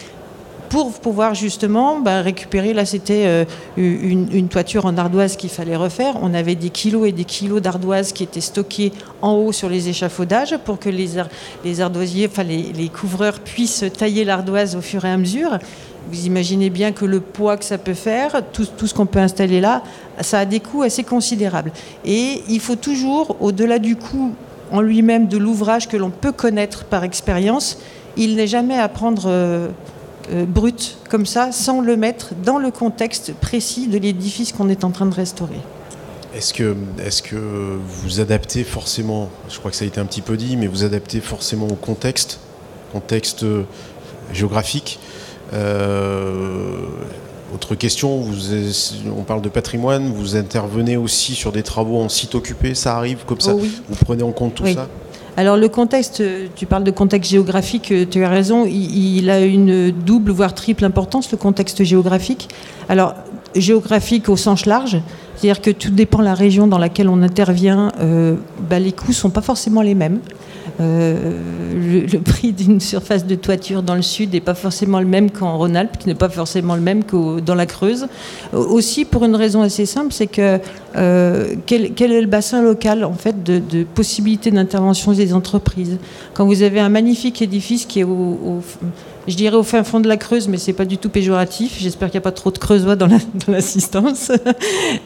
pour pouvoir justement bah, récupérer. Là, c'était euh, une, toiture en ardoise qu'il fallait refaire. On avait des kilos et des kilos d'ardoise qui étaient stockés en haut sur les échafaudages pour que les, les ardoisiers, enfin les, couvreurs puissent tailler l'ardoise au fur et à mesure. Vous imaginez bien que le poids que ça peut faire, tout, ce qu'on peut installer là, ça a des coûts assez considérables. Et il faut toujours, au-delà du coût en lui-même de l'ouvrage que l'on peut connaître par expérience, il n'est jamais à prendre... Euh, brut comme ça, sans le mettre dans le contexte précis de l'édifice qu'on est en train de restaurer. Est-ce que, est que vous adaptez forcément, je crois que ça a été un petit peu dit, mais vous adaptez forcément au contexte, contexte euh, géographique euh, autre question, vous, on parle de patrimoine, vous intervenez aussi sur des travaux en site occupé, ça arrive comme ça oh Vous prenez en compte tout ça? Alors le contexte, tu parles de contexte géographique, euh, tu as raison, il, a une double voire triple importance, le contexte géographique. Alors géographique au sens large, C'est-à-dire que tout dépend de la région dans laquelle on intervient. Bah, les coûts ne sont pas forcément les mêmes. Euh, le, prix d'une surface de toiture dans le sud n'est pas forcément le même qu'en Rhône-Alpes, qui n'est pas forcément le même que dans la Creuse. Aussi pour une raison assez simple, c'est que euh, quel, est le bassin local en fait de possibilités d'intervention des entreprises? Quand vous avez un magnifique édifice qui est au je dirais au fin fond de la Creuse, mais c'est pas du tout péjoratif. J'espère qu'il n'y a pas trop de creusois dans l'assistance.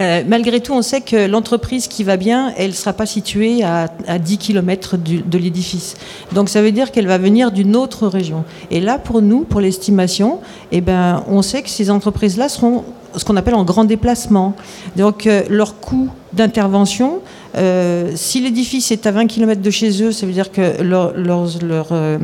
Euh, malgré tout, on sait que l'entreprise qui va bien, elle ne sera pas située à, 10 km de l'édifice. Donc ça veut dire qu'elle va venir d'une autre région. Et là, pour nous, pour l'estimation, eh ben, on sait que ces entreprises-là seront ce qu'on appelle en grand déplacement. Donc euh, leur coût d'intervention, euh, si l'édifice est à 20 km de chez eux, ça veut dire que leurs euh,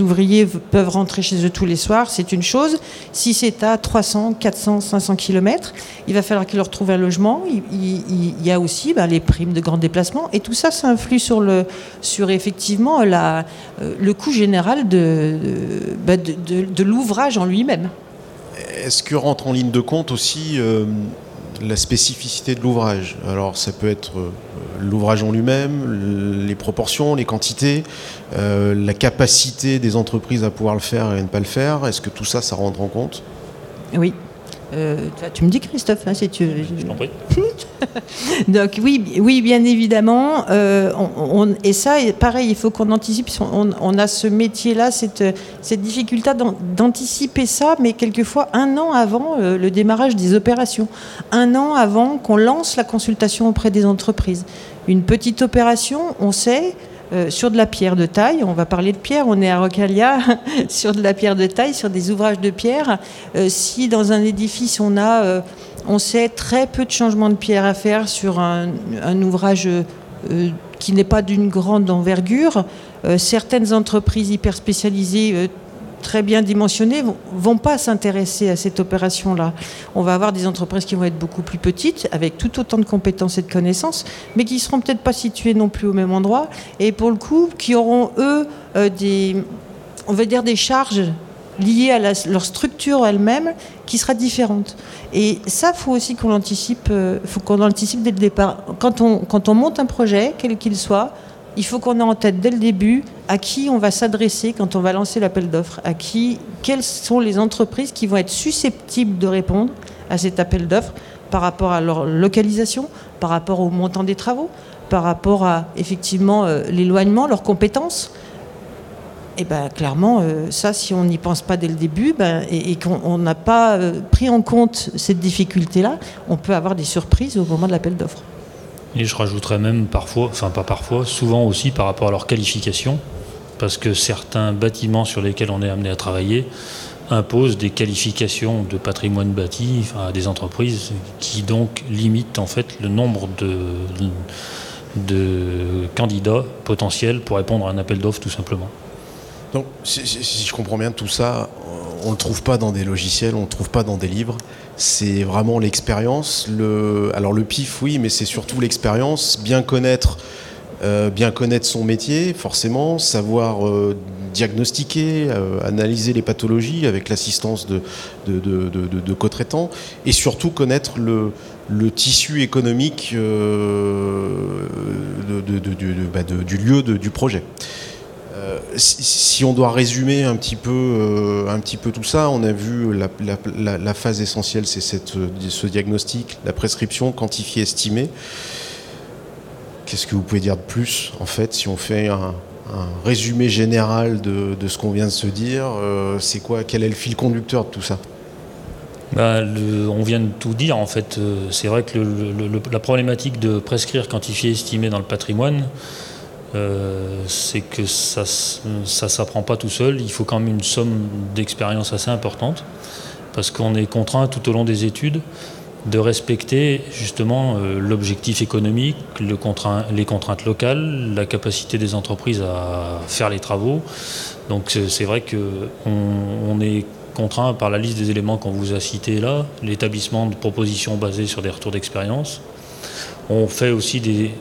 ouvriers peuvent rentrer chez eux tous les soirs, c'est une chose. Si c'est à 300, 400, 500 km, il va falloir qu'ils leur trouvent un logement. Il, y a aussi bah, les primes de grand déplacement. Et tout ça, ça influe sur, le, sur effectivement euh, le coût général bah, de, l'ouvrage en lui-même. Est-ce que rentre en ligne de compte aussi la spécificité de l'ouvrage. Alors ça peut être euh, l'ouvrage en lui-même, les proportions, les quantités, euh, la capacité des entreprises à pouvoir le faire et à ne pas le faire. Est-ce que tout ça, ça rentre en compte? Oui. Euh, tu me dis Christophe, hein, si tu Je t'en prie. Donc oui, oui, bien évidemment. Euh, et ça, pareil, il faut qu'on anticipe. On, a ce métier-là, cette, cette difficulté d'anticiper ça, mais quelquefois un an avant euh, le démarrage des opérations, un an avant qu'on lance la consultation auprès des entreprises. Une petite opération, on sait euh, sur de la pierre de taille. On va parler de pierre, on est à Rocalia, sur de la pierre de taille, sur des ouvrages de pierre. Euh, si dans un édifice on a, euh, on sait très peu de changements de pierre à faire sur un, un ouvrage qui n'est pas d'une grande envergure, certaines entreprises hyper spécialisées très bien dimensionnés vont, vont pas s'intéresser à cette opération-là. On va avoir des entreprises qui vont être beaucoup plus petites, avec tout autant de compétences et de connaissances, mais qui seront peut-être pas situées non plus au même endroit, et pour le coup, qui auront eux euh, des, on va dire des charges liées à leur structure elle-même qui sera différente. Et ça, faut aussi qu'on l'anticipe, euh, faut qu'on l'anticipe dès le départ. Quand on, quand on monte un projet, quel qu'il soit, il faut qu'on ait en tête dès le début à qui on va s'adresser quand on va lancer l'appel d'offres, à qui, quelles sont les entreprises qui vont être susceptibles de répondre à cet appel d'offres par rapport à leur localisation, par rapport au montant des travaux, par rapport à effectivement euh, l'éloignement, leurs compétences. Et bien clairement, euh, ça, si on n'y pense pas dès le début ben, et, qu'on n'a pas euh, pris en compte cette difficulté-là, on peut avoir des surprises au moment de l'appel d'offres. Et je rajouterais même parfois, enfin pas parfois, souvent aussi par rapport à leur qualification, parce que certains bâtiments sur lesquels on est amené à travailler imposent des qualifications de patrimoine bâti à des entreprises qui donc limitent en fait le nombre de, candidats potentiels pour répondre à un appel d'offres tout simplement. Donc si, si, je comprends bien tout ça, on ne le trouve pas dans des logiciels, on ne le trouve pas dans des livres c'est vraiment l'expérience. Le, alors le pif, oui, mais c'est surtout l'expérience, bien connaître, euh, son métier, forcément, savoir euh, diagnostiquer, euh, analyser les pathologies avec l'assistance de, co-traitants, et surtout connaître le, le tissu économique bah, du lieu du projet. Euh, si, on doit résumer un petit peu, euh, un petit peu tout ça, on a vu la, phase essentielle, c'est ce diagnostic, la prescription quantifiée, estimée. Qu'est-ce que vous pouvez dire de plus, en fait, si on fait un, résumé général de, ce qu'on vient de se dire euh, C'est quoi Quel est le fil conducteur de tout ça? Bah, on vient de tout dire en fait. C'est vrai que la problématique de prescrire, quantifier, estimer dans le patrimoine, euh, c'est que ça ne s'apprend pas tout seul. Il faut quand même une somme d'expérience assez importante parce qu'on est contraint tout au long des études de respecter justement euh, l'objectif économique, le les contraintes locales, la capacité des entreprises à faire les travaux. Donc c'est vrai qu'on on est contraint par la liste des éléments qu'on vous a cités là, l'établissement de propositions basées sur des retours d'expérience. On fait aussi des,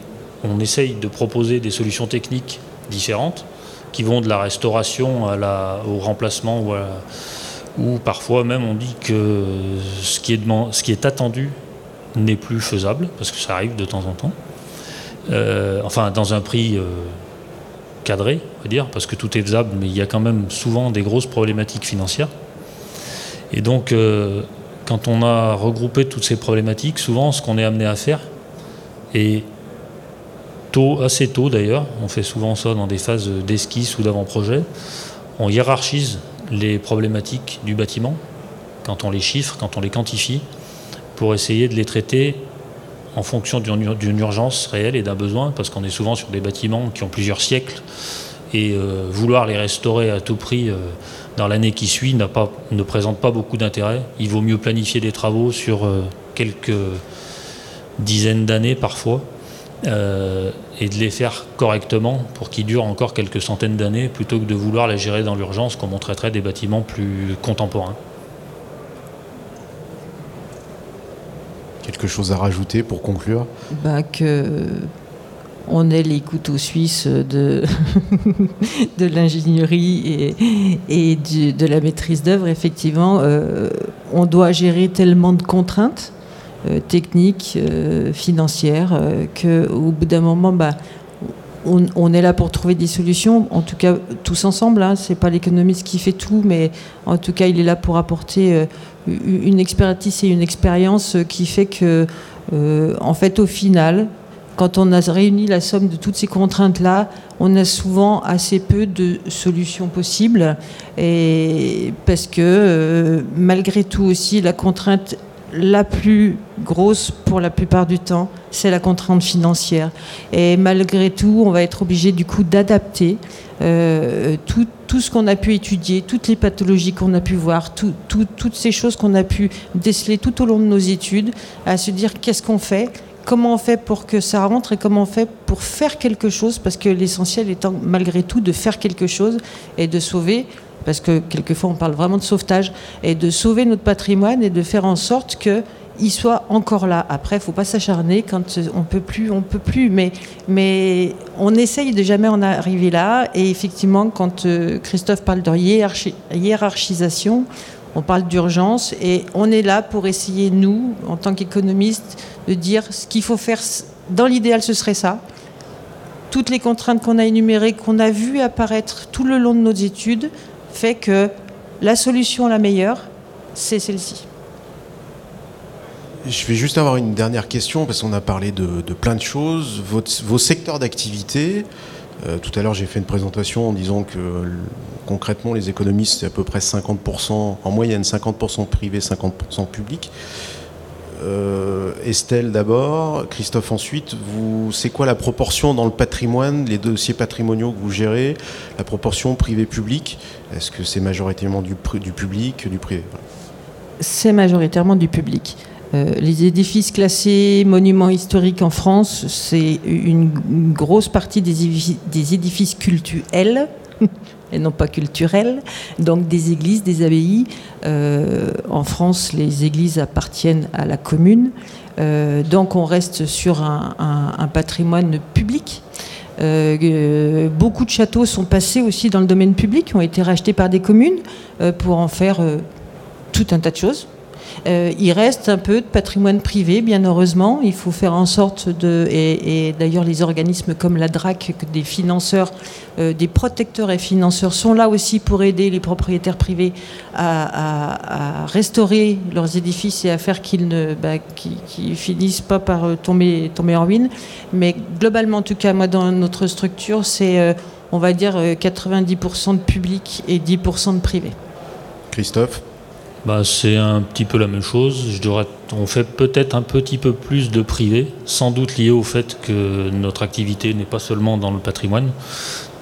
on essaye de proposer des solutions techniques différentes qui vont de la restauration au remplacement ou, parfois même on dit que ce qui est, attendu n'est plus faisable, parce que ça arrive de temps en temps. enfin, dans un prix cadré, on va dire, parce que tout est faisable, mais il y a quand même souvent des grosses problématiques financières. Et donc, quand on a regroupé toutes ces problématiques, souvent ce qu'on est amené à faire, et tôt, assez tôt d'ailleurs, on fait souvent ça dans des phases d'esquisse ou d'avant-projet, on hiérarchise les problématiques du bâtiment, quand on les chiffre, quand on les quantifie, pour essayer de les traiter en fonction d'une urgence réelle et d'un besoin, parce qu'on est souvent sur des bâtiments qui ont plusieurs siècles, et euh, vouloir les restaurer à tout prix euh, dans l'année qui suit ne présente pas beaucoup d'intérêt. Il vaut mieux planifier des travaux sur euh, quelques dizaines d'années parfois et de les faire correctement pour qu'ils durent encore quelques centaines d'années plutôt que de vouloir les gérer dans l'urgence comme on traiterait des bâtiments plus contemporains. Quelque chose à rajouter pour conclure? Bah que on est les couteaux suisses de, de l'ingénierie et, et de la maîtrise d'œuvre. Effectivement, euh, on doit gérer tellement de contraintes euh, techniques, euh, financières, qu'au bout d'un moment, bah, on, est là pour trouver des solutions, en tout cas tous ensemble. Hein. Ce pas l'économiste qui fait tout, mais en tout cas, il est là pour apporter une expertise et une expérience qui fait que, en fait, au final, quand on a réuni la somme de toutes ces contraintes-là, on a souvent assez peu de solutions possibles. Parce que euh, malgré tout aussi, la contrainte la plus grosse pour la plupart du temps, c'est la contrainte financière. Et malgré tout, on va être obligé du coup d'adapter euh, tout, tout, ce qu'on a pu étudier, toutes les pathologies qu'on a pu voir, toutes ces choses qu'on a pu déceler tout au long de nos études, à se dire qu'est-ce qu'on fait comment on fait pour que ça rentre et comment on fait pour faire quelque chose, parce que l'essentiel étant malgré tout de faire quelque chose et de sauver, parce que quelquefois on parle vraiment de sauvetage, et de sauver notre patrimoine et de faire en sorte qu'il soit encore là. Après, il faut pas s'acharner quand on peut plus, on peut plus, mais, mais on essaye de jamais en arriver là. Et effectivement, quand euh, Christophe parle de hiérarchisation, on parle d'urgence et on est là pour essayer, nous, en tant qu'économistes, de dire ce qu'il faut faire. Dans l'idéal, ce serait ça. Toutes les contraintes qu'on a énumérées, qu'on a vues apparaître tout le long de nos études, fait que la solution la meilleure, c'est celle-ci. Je vais juste avoir une dernière question parce qu'on a parlé de, plein de choses. vos secteurs d'activité, euh, tout à l'heure, j'ai fait une présentation en disant que concrètement, les économistes, c'est à peu près 50%, en moyenne 50% privé, 50% public. Euh, Estelle d'abord, Christophe ensuite, vous, c'est quoi la proportion dans le patrimoine, les dossiers patrimoniaux que vous gérez, la proportion privé-public? Est-ce que c'est majoritairement du, public, du privé? C'est majoritairement du public. Euh, les édifices classés monuments historiques en France, c'est une, grosse partie des, édifices, cultuels et non pas culturels, donc des églises, des abbayes. Euh, en France, les églises appartiennent à la commune, euh, donc on reste sur un, patrimoine public. beaucoup de châteaux sont passés aussi dans le domaine public, ont été rachetés par des communes pour en faire tout un tas de choses. Euh, il reste un peu de patrimoine privé, bien heureusement. Il faut faire en sorte de. Et, d'ailleurs, les organismes comme la DRAC, des financeurs, euh, des protecteurs et financeurs sont là aussi pour aider les propriétaires privés à, restaurer leurs édifices et à faire qu'ils ne bah, finissent pas par euh, tomber, tomber en ruine. Mais globalement, en tout cas, moi, dans notre structure, c'est, on va dire, 90% de public et 10% de privé. Christophe? Bah, c'est un petit peu la même chose. Je dirais, on fait peut-être un petit peu plus de privé, sans doute lié au fait que notre activité n'est pas seulement dans le patrimoine.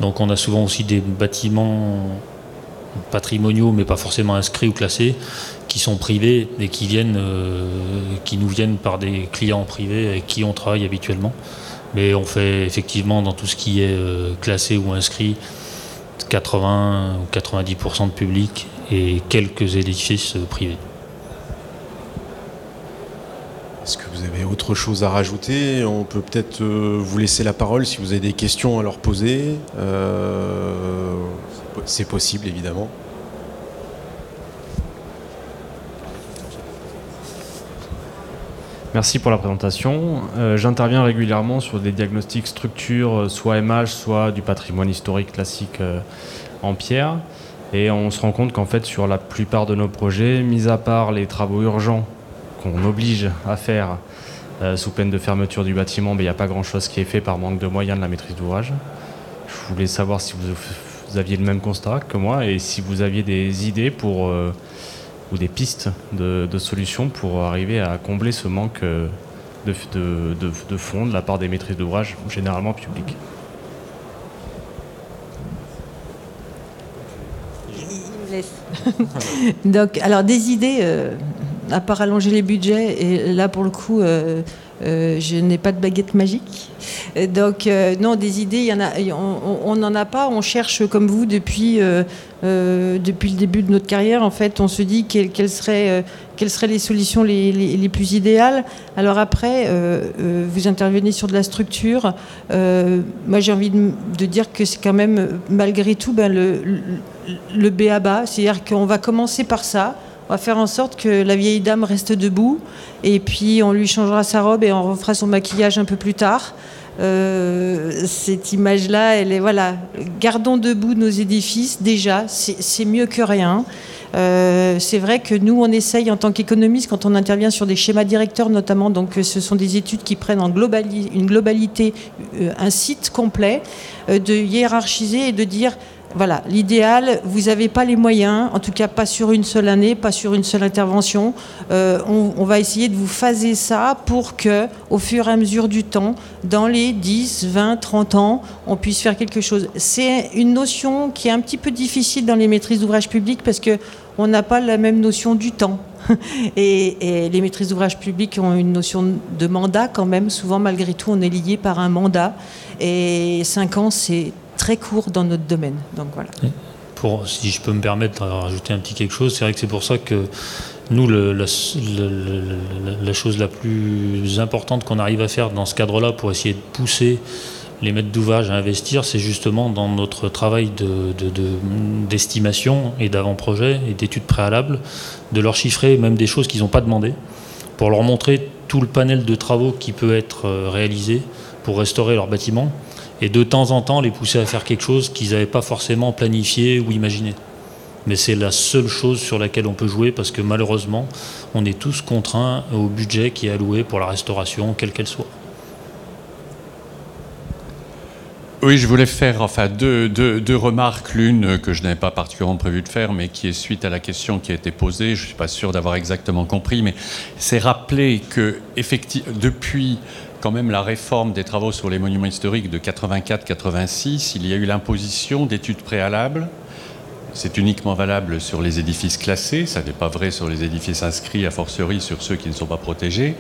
Donc on a souvent aussi des bâtiments patrimoniaux, mais pas forcément inscrits ou classés, qui sont privés et euh, qui nous viennent par des clients privés avec qui on travaille habituellement. Mais on fait effectivement dans tout ce qui est euh, classé ou inscrit 80 ou 90% de public et quelques édifices privés. Est-ce que vous avez autre chose à rajouter? On peut peut-être euh, vous laisser la parole si vous avez des questions à leur poser. Euh, c'est possible, évidemment. Merci pour la présentation. Euh, j'interviens régulièrement sur des diagnostics structures, soit MH, soit du patrimoine historique classique euh, en pierre. Et on se rend compte qu'en fait, sur la plupart de nos projets, mis à part les travaux urgents qu'on oblige à faire euh, sous peine de fermeture du bâtiment, il n'y a pas grand-chose qui est fait par manque de moyens de la maîtrise d'ouvrage. Je voulais savoir si vous, aviez le même constat que moi et si vous aviez des idées pour ou des pistes de, solutions pour arriver à combler ce manque euh, de, de, fonds de la part des maîtrises d'ouvrage, généralement publics. Donc, alors des idées, euh, à part allonger les budgets, et là pour le coup, euh, je n'ai pas de baguette magique. Donc, non, des idées, y en a, on n'en a pas. On cherche, comme vous, depuis euh, depuis le début de notre carrière, en fait, on se dit quelles, seraient, euh, quelles seraient les solutions les, plus idéales. Alors après, euh, vous intervenez sur de la structure. moi, j'ai envie de, dire que c'est quand même, malgré tout, ben, le, le, B à bas. C'est-à-dire qu'on va commencer par ça. On va faire en sorte que la vieille dame reste debout. Et puis, on lui changera sa robe et on refera son maquillage un peu plus tard. Euh, cette image-là, elle est voilà. Gardons debout nos édifices. Déjà, c'est mieux que rien. Euh, c'est vrai que nous, on essaye en tant qu'économiste, quand on intervient sur des schémas directeurs notamment, donc ce sont des études qui prennent en une globalité euh, un site complet, de hiérarchiser et de dire voilà, l'idéal, vous n'avez pas les moyens, en tout cas pas sur une seule année, pas sur une seule intervention. Euh, on, va essayer de vous phaser ça pour que, au fur et à mesure du temps, dans les 10, 20, 30 ans, on puisse faire quelque chose. C'est une notion qui est un petit peu difficile dans les maîtrises d'ouvrage publics parce que on n'a pas la même notion du temps. Et, et les maîtrises d'ouvrage publics ont une notion de mandat quand même. Souvent, malgré tout, on est lié par un mandat. Et 5 ans, c'est très court dans notre domaine. Donc voilà. Pour, si je peux me permettre de rajouter un petit quelque chose, c'est vrai que c'est pour ça que nous, la, chose la plus importante qu'on arrive à faire dans ce cadre-là pour essayer de pousser les maîtres d'ouvrage à investir, c'est justement dans notre travail d'estimation de, et d'avant-projet et d'études préalables, de leur chiffrer même des choses qu'ils n'ont pas demandées, pour leur montrer tout le panel de travaux qui peut être euh, réalisé pour restaurer leur bâtiment et de temps en temps les pousser à faire quelque chose qu'ils n'avaient pas forcément planifié ou imaginé. Mais c'est la seule chose sur laquelle on peut jouer parce que malheureusement, on est tous contraints au budget qui est alloué pour la restauration, quelle qu'elle soit. Oui, je voulais faire enfin deux, deux, remarques. L'une que je n'avais pas particulièrement prévu de faire, mais qui est suite à la question qui a été posée. Je ne suis pas sûr d'avoir exactement compris, mais c'est rappeler que effectivement, depuis quand même la réforme des travaux sur les monuments historiques de 84-86, il y a eu l'imposition d'études préalables. C'est uniquement valable sur les édifices classés, ça n'est pas vrai sur les édifices inscrits, a fortiori sur ceux qui ne sont pas protégés.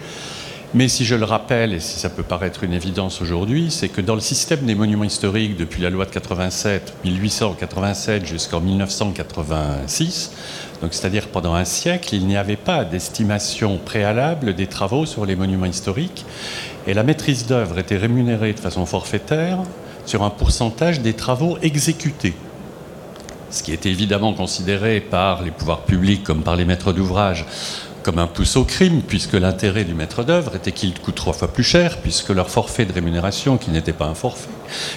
Mais si je le rappelle, et si ça peut paraître une évidence aujourd'hui, c'est que dans le système des monuments historiques, depuis la loi de 87, 1887 jusqu'en 1986, c'est-à-dire pendant un siècle, il n'y avait pas d'estimation préalable des travaux sur les monuments historiques. Et la maîtrise d'œuvre était rémunérée de façon forfaitaire sur un pourcentage des travaux exécutés. Ce qui était évidemment considéré par les pouvoirs publics comme par les maîtres d'ouvrage comme un pouce au crime, puisque l'intérêt du maître d'œuvre était qu'il coûte trois fois plus cher, puisque leur forfait de rémunération, qui n'était pas un forfait,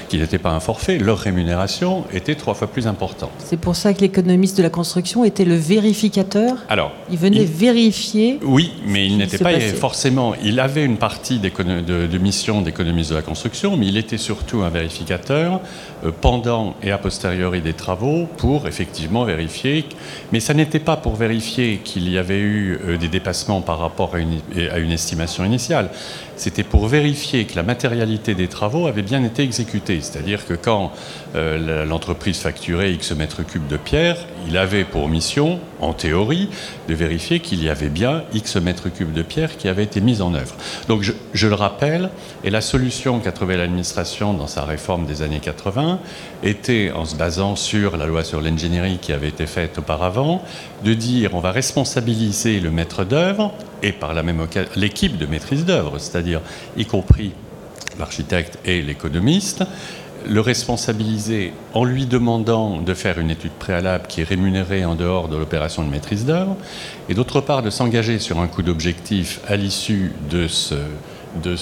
qui n'était pas un forfait, leur rémunération était trois fois plus importante. C'est pour ça que l'économiste de la construction était le vérificateur. Alors, il venait vérifier. Oui, mais il n'était pas forcément. Il avait une partie de, de mission d'économiste de la construction, mais il était surtout un vérificateur euh, pendant et a posteriori des travaux pour effectivement vérifier. Mais ça n'était pas pour vérifier qu'il y avait eu euh, des dépassements par rapport à une, à une estimation initiale. C'était pour vérifier que la matérialité des travaux avait bien été exécutée. C'est-à-dire que quand euh, l'entreprise facturait X mètres cubes de pierre, il avait pour mission, en théorie, de vérifier qu'il y avait bien X mètres cubes de pierre qui avaient été mis en œuvre. Donc je, je le rappelle, et la solution qu'a trouvée l'administration dans sa réforme des années 80 était, en se basant sur la loi sur l'ingénierie qui avait été faite auparavant, de dire on va responsabiliser le maître d'œuvre et par la même occasion l'équipe de maîtrise d'œuvre, c'est-à-dire y compris l'architecte et l'économiste, le responsabiliser en lui demandant de faire une étude préalable qui est rémunérée en dehors de l'opération de maîtrise d'œuvre, et d'autre part de s'engager sur un coût d'objectif à l'issue de, de,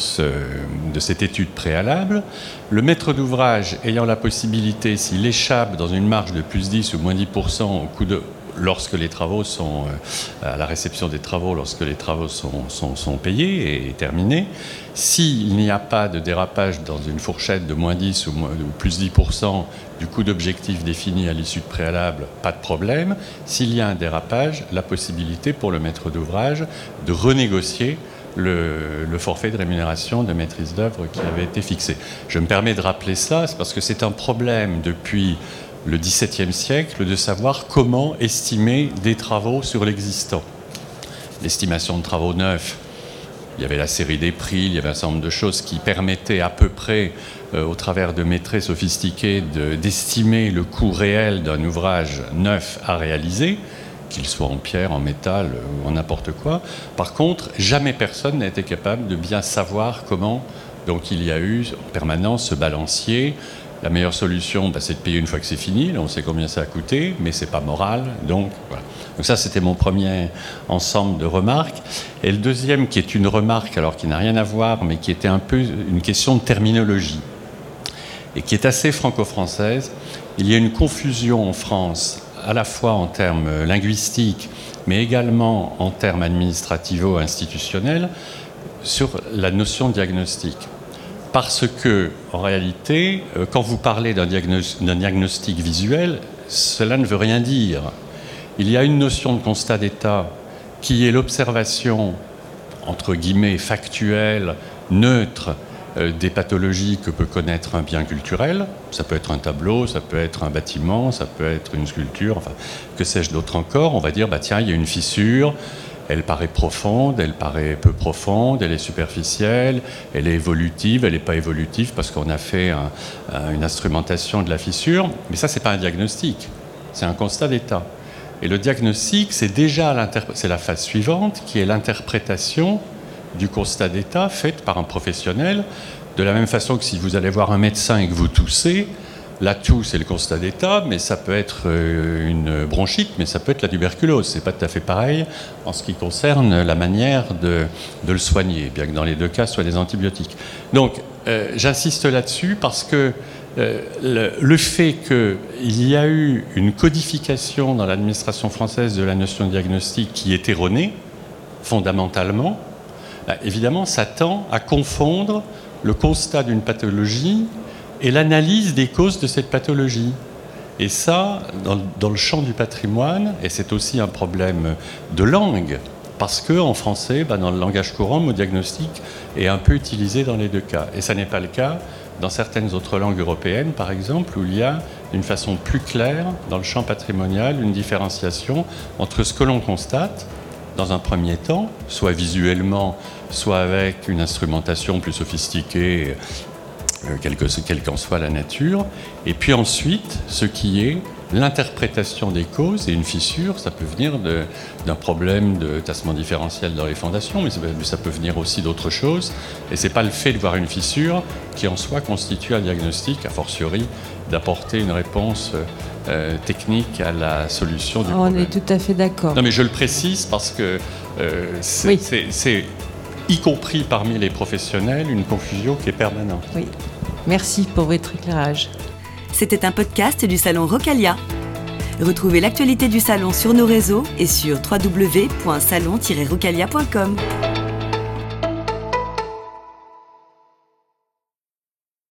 de cette étude préalable, le maître d'ouvrage ayant la possibilité, s'il échappe dans une marge de plus 10 ou moins 10% au coût de, lorsque les travaux sont euh, à la réception des travaux, lorsque les travaux sont, sont, payés et terminés. S'il n'y a pas de dérapage dans une fourchette de moins 10 ou, moins, ou plus 10% du coût d'objectif défini à l'issue de préalable, pas de problème. S'il y a un dérapage, la possibilité pour le maître d'ouvrage de renégocier le, le, forfait de rémunération de maîtrise d'œuvre qui avait été fixé. Je me permets de rappeler ça, c'est parce que c'est un problème depuis le XVIIe siècle de savoir comment estimer des travaux sur l'existant. L'estimation de travaux neufs, il y avait la série des prix, il y avait un certain nombre de choses qui permettaient à peu près, euh, au travers de métrés sophistiqués, d'estimer le coût réel d'un ouvrage neuf à réaliser, qu'il soit en pierre, en métal ou en n'importe quoi. Par contre, jamais personne n'a été capable de bien savoir comment donc il y a eu en permanence ce balancier la meilleure solution, bah, c'est de payer une fois que c'est fini. On sait combien ça a coûté, mais c'est pas moral. Donc ça, c'était mon premier ensemble de remarques. Et le deuxième, qui est une remarque, alors qui n'a rien à voir, mais qui était un peu une question de terminologie, et qui est assez franco-française. Il y a une confusion en France, à la fois en termes linguistiques, mais également en termes administrativo-institutionnels, sur la notion de diagnostic parce que, en réalité, euh, quand vous parlez d'un diagnostic visuel, cela ne veut rien dire. Il y a une notion de constat d'état qui est l'observation, entre guillemets, factuelle, neutre, euh, des pathologies que peut connaître un bien culturel. Ça peut être un tableau, ça peut être un bâtiment, ça peut être une sculpture, enfin, que sais-je d'autre encore. On va dire, bah, tiens, il y a une fissure, elle paraît profonde, elle paraît peu profonde, elle est superficielle, elle est évolutive, elle n'est pas évolutive parce qu'on a fait une instrumentation de la fissure. Mais ça, ce n'est pas un diagnostic, c'est un constat d'état. Et le diagnostic, c'est déjà la phase suivante qui est l'interprétation du constat d'état faite par un professionnel. De la même façon que si vous allez voir un médecin et que vous toussez, L'atout, c'est le constat d'état, mais ça peut être euh, une bronchite, mais ça peut être la tuberculose. C'est pas tout à fait pareil en ce qui concerne la manière de, le soigner, bien que dans les deux cas, ce soit des antibiotiques. Donc, euh, j'insiste là-dessus parce que euh, le, fait qu'il y a eu une codification dans l'administration française de la notion de diagnostic qui est erronée, fondamentalement, bah, évidemment, ça tend à confondre le constat d'une pathologie et l'analyse des causes de cette pathologie. Et ça, dans, le champ du patrimoine, et c'est aussi un problème de langue, parce qu'en français, bah, dans le langage courant, le mot diagnostic est un peu utilisé dans les deux cas. Et ça n'est pas le cas dans certaines autres langues européennes, par exemple, où il y a d'une façon plus claire, dans le champ patrimonial, une différenciation entre ce que l'on constate, dans un premier temps, soit visuellement, soit avec une instrumentation plus sophistiquée quelle qu'en soit la nature, et puis ensuite ce qui est l'interprétation des causes, et une fissure, ça peut venir d'un problème de tassement différentiel dans les fondations, mais ça peut venir aussi d'autres choses, et ce n'est pas le fait de voir une fissure qui en soi constitue un diagnostic, a fortiori d'apporter une réponse euh, technique à la solution du On problème. On est tout à fait d'accord. Non mais je le précise parce que euh, c'est y compris parmi les professionnels, une confusion qui est permanente. Oui. Merci pour votre éclairage. C'était un podcast du salon Rocalia. Retrouvez l'actualité du salon sur nos réseaux et sur www.salon-rocalia.com.